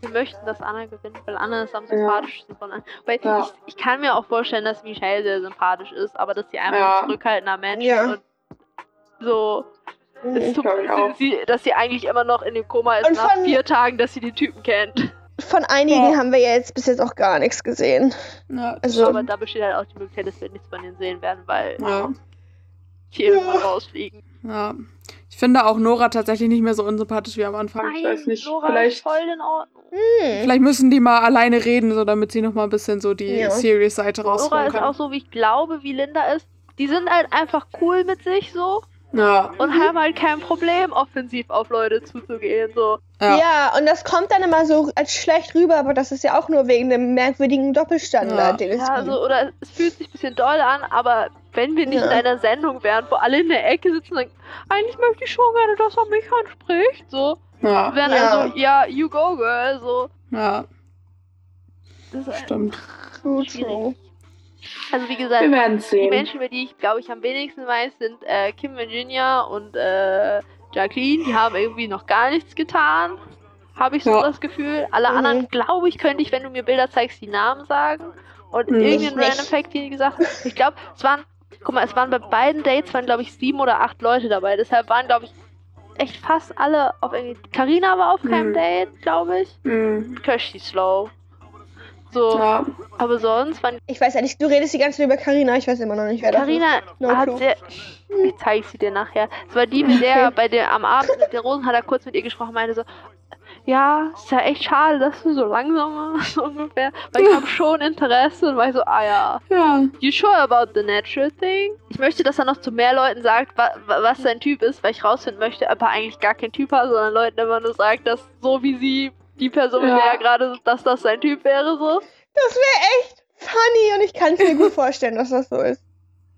Wir möchten, dass Anna gewinnt, weil Anna ist am sympathischsten von allen. Weil Ja. ich, ich kann mir auch vorstellen, dass Michelle sehr sympathisch ist, aber dass sie einfach Ja. ein zurückhaltender Mensch Ja. ist und so. Es tut, sie, dass sie eigentlich immer noch in dem Koma ist Und nach von- vier Tagen, dass sie den Typen kennt. Von einigen Ja. haben wir ja jetzt bis jetzt auch gar nichts gesehen. Ja, Also, Aber da besteht halt auch die Möglichkeit, dass wir nichts von denen sehen werden, weil ja, die irgendwann rausfliegen. Ja. Ich finde auch Nora tatsächlich nicht mehr so unsympathisch wie am Anfang. Ich weiß nicht, Nora vielleicht- ist voll in Ordnung. hm. Vielleicht müssen die mal alleine reden, so damit sie noch mal ein bisschen so die Ja. Serious-Seite Nora rausholen ist kann. auch so, wie ich glaube, wie Linda ist. Die sind halt einfach cool mit sich so ja, und haben halt kein Problem, offensiv auf Leute zuzugehen. So. ja, Ja. und das kommt dann immer so als schlecht rüber, aber das ist ja auch nur wegen dem merkwürdigen Doppelstandard, Ja. den es Ja, gibt. also, oder es fühlt sich ein bisschen doll an, aber wenn wir nicht Ja. in einer Sendung wären, wo alle in der Ecke sitzen und sagen, eigentlich möchte ich schon gerne, dass er mich anspricht, so, ja, wären Ja. also, ja, you go, girl, so. ja, Das ist stimmt. Gut so. Also wie gesagt, Wir werden die. Menschen, über die ich glaube ich am wenigsten weiß, sind äh, Kim Virginia und äh, Jacqueline. Die haben irgendwie noch gar nichts getan. Habe ich so Ja. das Gefühl. Alle Mhm. anderen, glaube ich, könnte ich, wenn du mir Bilder zeigst, die Namen sagen. Und Mhm. nicht. random Fact, die gesagt. Ich glaube, es waren, guck mal, es waren bei beiden Dates, waren glaube ich sieben oder acht Leute dabei. Deshalb waren, glaube ich, echt fast alle auf irgendwie. Carina war auf keinem Mhm. Date, glaube ich. Mhm. Kirsty Slow. So, Ja. aber sonst waren Ich weiß ja nicht, du redest die ganze Zeit über Carina, ich weiß immer noch nicht, wer das ist. Carina No hat clue. sehr. Ich zeige sie dir nachher. Es war die, mit der bei der am Abend mit der Rosen hat er kurz mit ihr gesprochen, meinte so, ja, ist ja echt schade, dass du so langsam warst, [laughs] ungefähr. Weil ich habe schon Interesse und war ich so, ah ja. Ja, You sure about the natural thing? Ich möchte, dass er noch zu mehr Leuten sagt, wa wa was sein Typ ist, weil ich rausfinden möchte, ob er eigentlich gar kein Typ hat, sondern Leuten immer nur sagt, dass so wie sie, die Person, Ja. der er gerade dass das sein Typ wäre, so. Das wäre echt funny und ich kann es mir gut vorstellen, dass das so ist.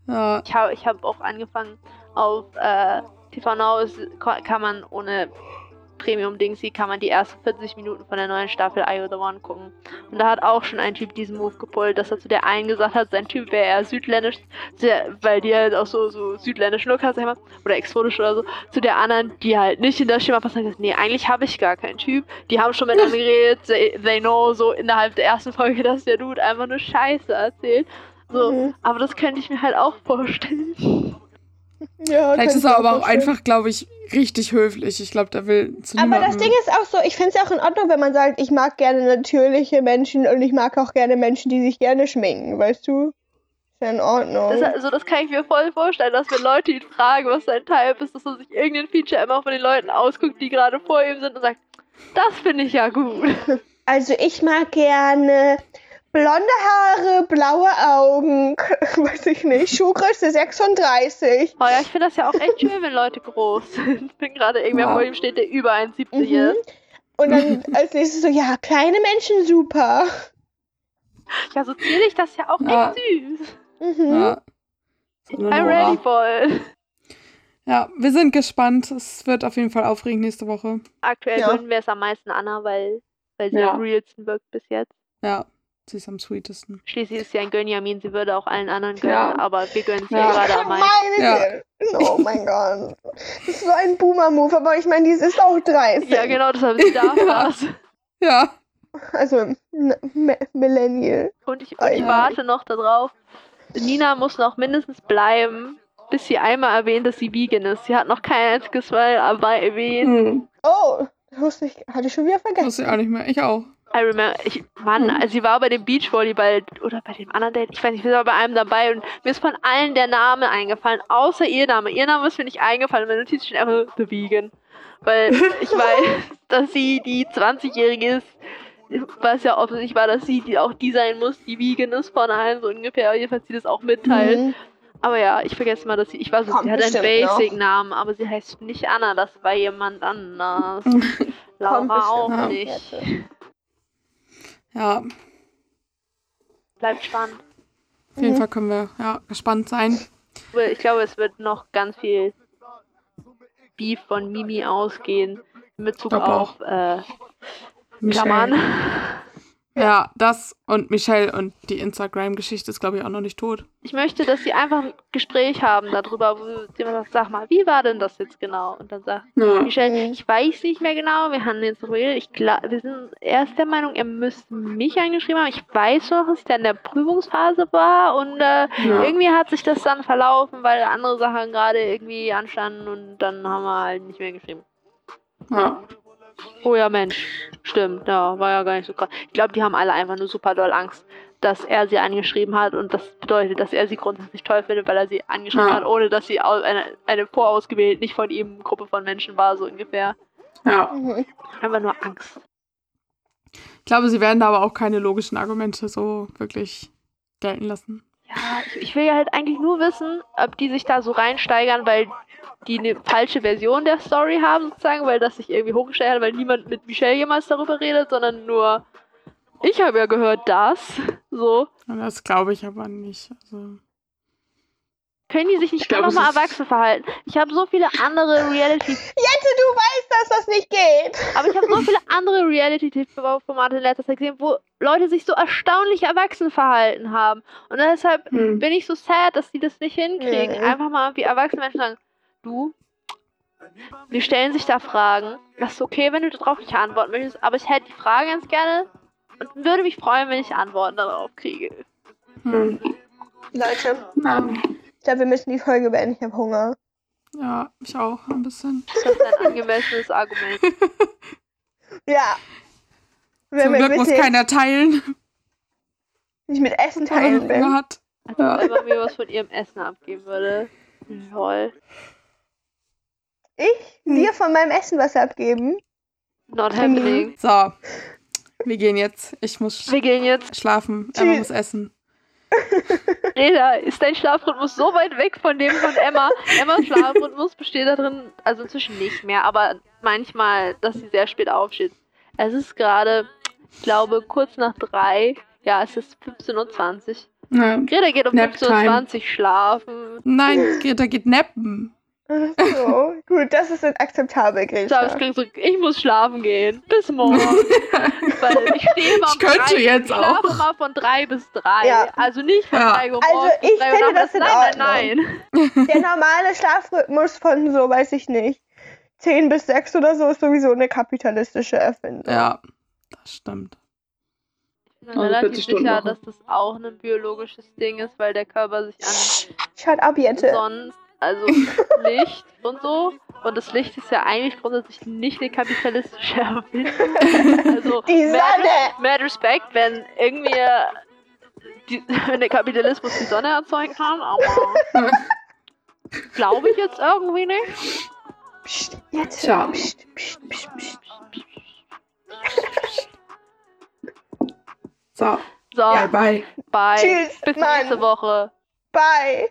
ja, Ich habe ich hab auch angefangen auf äh, TV Now ist, kann man ohne Premium Dingsy kann man die ersten 40 Minuten von der neuen Staffel I O The One gucken. Und da hat auch schon ein Typ diesen Move gepullt, dass er zu der einen gesagt hat, sein Typ wäre eher südländisch, der, weil die halt auch so, so südländischen Look hat, sag ich mal, oder exotisch oder so. Zu der anderen, die halt nicht in das Schema passt, hat gesagt, nee, eigentlich habe ich gar keinen Typ. Die haben schon miteinander geredet, they, they know so innerhalb der ersten Folge, dass der Dude einfach nur Scheiße erzählt. So, Mhm. aber das könnte ich mir halt auch vorstellen. Ja, vielleicht ist er auch aber auch vorstellen. einfach, glaube ich, richtig höflich. Ich glaube, der will zu Aber das Ding ist auch so, ich finde es auch in Ordnung, wenn man sagt, ich mag gerne natürliche Menschen und ich mag auch gerne Menschen, die sich gerne schminken, weißt du? Ist ja in Ordnung. Das, also das kann ich mir voll vorstellen, dass wenn Leute ihn fragen, was sein Type ist, dass er sich irgendein Feature immer von den Leuten ausguckt, die gerade vor ihm sind und sagt, das finde ich ja gut. [laughs] Also ich mag gerne blonde Haare, blaue Augen, [laughs] weiß ich nicht, Schuhgröße 36. Oh ja, ich finde das ja auch echt schön, wenn Leute groß sind. Ich bin gerade irgendwer Ja. vor ihm steht, der über 1,70 Mhm. ist. Und dann als nächstes so, ja, kleine Menschen super. Ja, so zierlich das ist ja auch Ja. echt süß. Mhm. Ja. I'm ready for it. Ja, wir sind gespannt. Es wird auf jeden Fall aufregend nächste Woche. Aktuell Ja. gönnen wir es am meisten Anna, weil, weil sie Ja. am realsten wirkt bis jetzt. Ja, sie ist am sweetesten. Schließlich ist sie ein Gönjamin, sie würde auch allen anderen gönnen, Ja. aber wir gönnen sie Ja. gerade am meisten. Ja. Oh mein Gott. Das ist so ein Boomer-Move, aber ich meine, die ist auch 30. Ja, genau, deshalb ist sie da. [laughs] war's. Ja, Also, Millennial. Und ich, und ich warte noch darauf. Nina muss noch mindestens bleiben, bis sie einmal erwähnt, dass sie vegan ist. Sie hat noch kein einziges Mal aber erwähnt. Mhm. Oh, das wusste ich, hatte ich schon wieder vergessen. wusste ich auch nicht mehr. Ich auch. I remember, ich, Mann, also sie war bei dem Beachvolleyball oder bei dem anderen Date, ich weiß nicht, sie war bei einem dabei und mir ist von allen der Name eingefallen, außer ihr Name. Ihr Name ist mir nicht eingefallen, meine Notiz steht einfach The Vegan. Weil ich [laughs] weiß, dass sie die 20-Jährige ist, was ja offensichtlich war, dass sie die, auch die sein muss, die vegan ist von allen, so ungefähr. Jedenfalls sie das auch mitteilt. Mhm. Aber ja, ich vergesse mal, dass sie. Ich weiß, Kommt sie hat einen. Basic-Namen, aber sie heißt nicht Anna, das war jemand anders. [laughs] Laura auch noch. nicht. Ja, auf Bleibt spannend. jeden Mhm. Fall können wir ja, gespannt sein. Ich glaube, es wird noch ganz viel Beef von Mimi ausgehen in Bezug auf äh, Michelle. Klammern. Ja, das und Michelle und die Instagram-Geschichte ist, glaube ich, auch noch nicht tot. Ich möchte, dass sie einfach ein Gespräch haben darüber, wo jemand sagt, sag mal, wie war denn das jetzt genau? Und dann sagt Ja. Michelle, ich weiß nicht mehr genau, wir haben jetzt darüber geredet. Ich glaub, wir sind erst der Meinung, er müsste mich angeschrieben haben. Ich weiß noch, dass der in der Prüfungsphase war und äh, Ja. irgendwie hat sich das dann verlaufen, weil andere Sachen gerade irgendwie anstanden und dann haben wir halt nicht mehr geschrieben. Ja. Oh ja, Mensch. Stimmt, ja, war ja gar nicht so krass. Ich glaube, die haben alle einfach nur super doll Angst, dass er sie angeschrieben hat und das bedeutet, dass er sie grundsätzlich toll findet, weil er sie angeschrieben Ja. hat, ohne dass sie eine, eine vorausgewählt, nicht von ihm Gruppe von Menschen war, so ungefähr. Ja. Mhm. Einfach nur Angst. Ich glaube, sie werden da aber auch keine logischen Argumente so wirklich gelten lassen. Ja, ich, ich will ja halt eigentlich nur wissen, ob die sich da so reinsteigern, weil die eine falsche Version der Story haben, sozusagen, weil das sich irgendwie hochgestellt hat, weil niemand mit Michelle jemals darüber redet, sondern nur ich habe ja gehört das. So. Und das glaube ich aber nicht. Also, Können die sich nicht Ich glaub, einfach mal es ist- erwachsen verhalten? Ich habe so viele andere Reality, Jette, du weißt, dass das nicht geht. aber ich habe so viele andere Reality-TV-Formate in letzter Zeit gesehen, wo Leute sich so erstaunlich erwachsen verhalten haben. Und deshalb Hm. bin ich so sad, dass die das nicht hinkriegen. Mhm. Einfach mal wie erwachsene Menschen sagen, du, wir stellen sich da Fragen. Das ist okay, wenn du darauf nicht antworten möchtest, aber ich hätte die Frage ganz gerne und würde mich freuen, wenn ich Antworten darauf kriege. hm. Leute, Ja. ich glaube, wir müssen die Folge beenden. Ich habe Hunger. Ja, ich auch ein bisschen. Das ist ein angemessenes Argument. [laughs] Ja. Wenn Zum Glück muss keiner teilen, nicht mit Essen teilen noch will. Hunger hat. Als ob Emma mir was von ihrem Essen abgeben würde. Lol. Ich dir von meinem Essen was abgeben? Not happening. So, wir gehen jetzt. Ich muss Wir gehen jetzt. schlafen. Emma Tschüss. muss essen. [laughs] Reda, ist dein Schlafrhythmus so weit weg von dem von Emma? Emmas [laughs] Schlafrhythmus besteht darin, also inzwischen nicht mehr, aber manchmal, dass sie sehr spät aufsteht. Es ist gerade, ich glaube, kurz nach drei. Ja, es ist 15.20 Uhr. Ja. Greta geht um Naptime. 15.20 Uhr schlafen. Nein, Greta geht nappen. So, gut, das ist akzeptabel, Greta. so, ich muss schlafen gehen. Bis morgen. [laughs] Weil ich stehe immer um Ich könnte drei, jetzt ich schlafe auch. immer von drei bis drei. Ja. Also nicht von Ja. drei Uhr Also morgens bis ich drei Uhr finde das in Nein, nein, nein. [laughs] Der normale Schlafrhythmus von so, weiß ich nicht, 10 bis 6 oder so ist sowieso eine kapitalistische Erfindung. Ja, das stimmt. Ich bin Also relativ 40 Stunden sicher, Woche. dass das auch ein biologisches Ding ist, weil der Körper sich an Shut up, Jette. sonst, also Licht und so. Und das Licht ist ja eigentlich grundsätzlich nicht eine kapitalistische [laughs] Erfindung. Also Die mad, Sonne! mad Respect, wenn irgendwie die, [laughs] wenn der Kapitalismus die Sonne erzeugen kann, aber glaube ich jetzt irgendwie nicht. Psst, Jette. Tja. Psst, psst, psst, psst. So, So, bye bye. bye. Tschüss, Bis Mann. nächste Woche. Bye.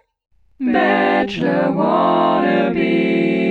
Bachelor wannabe.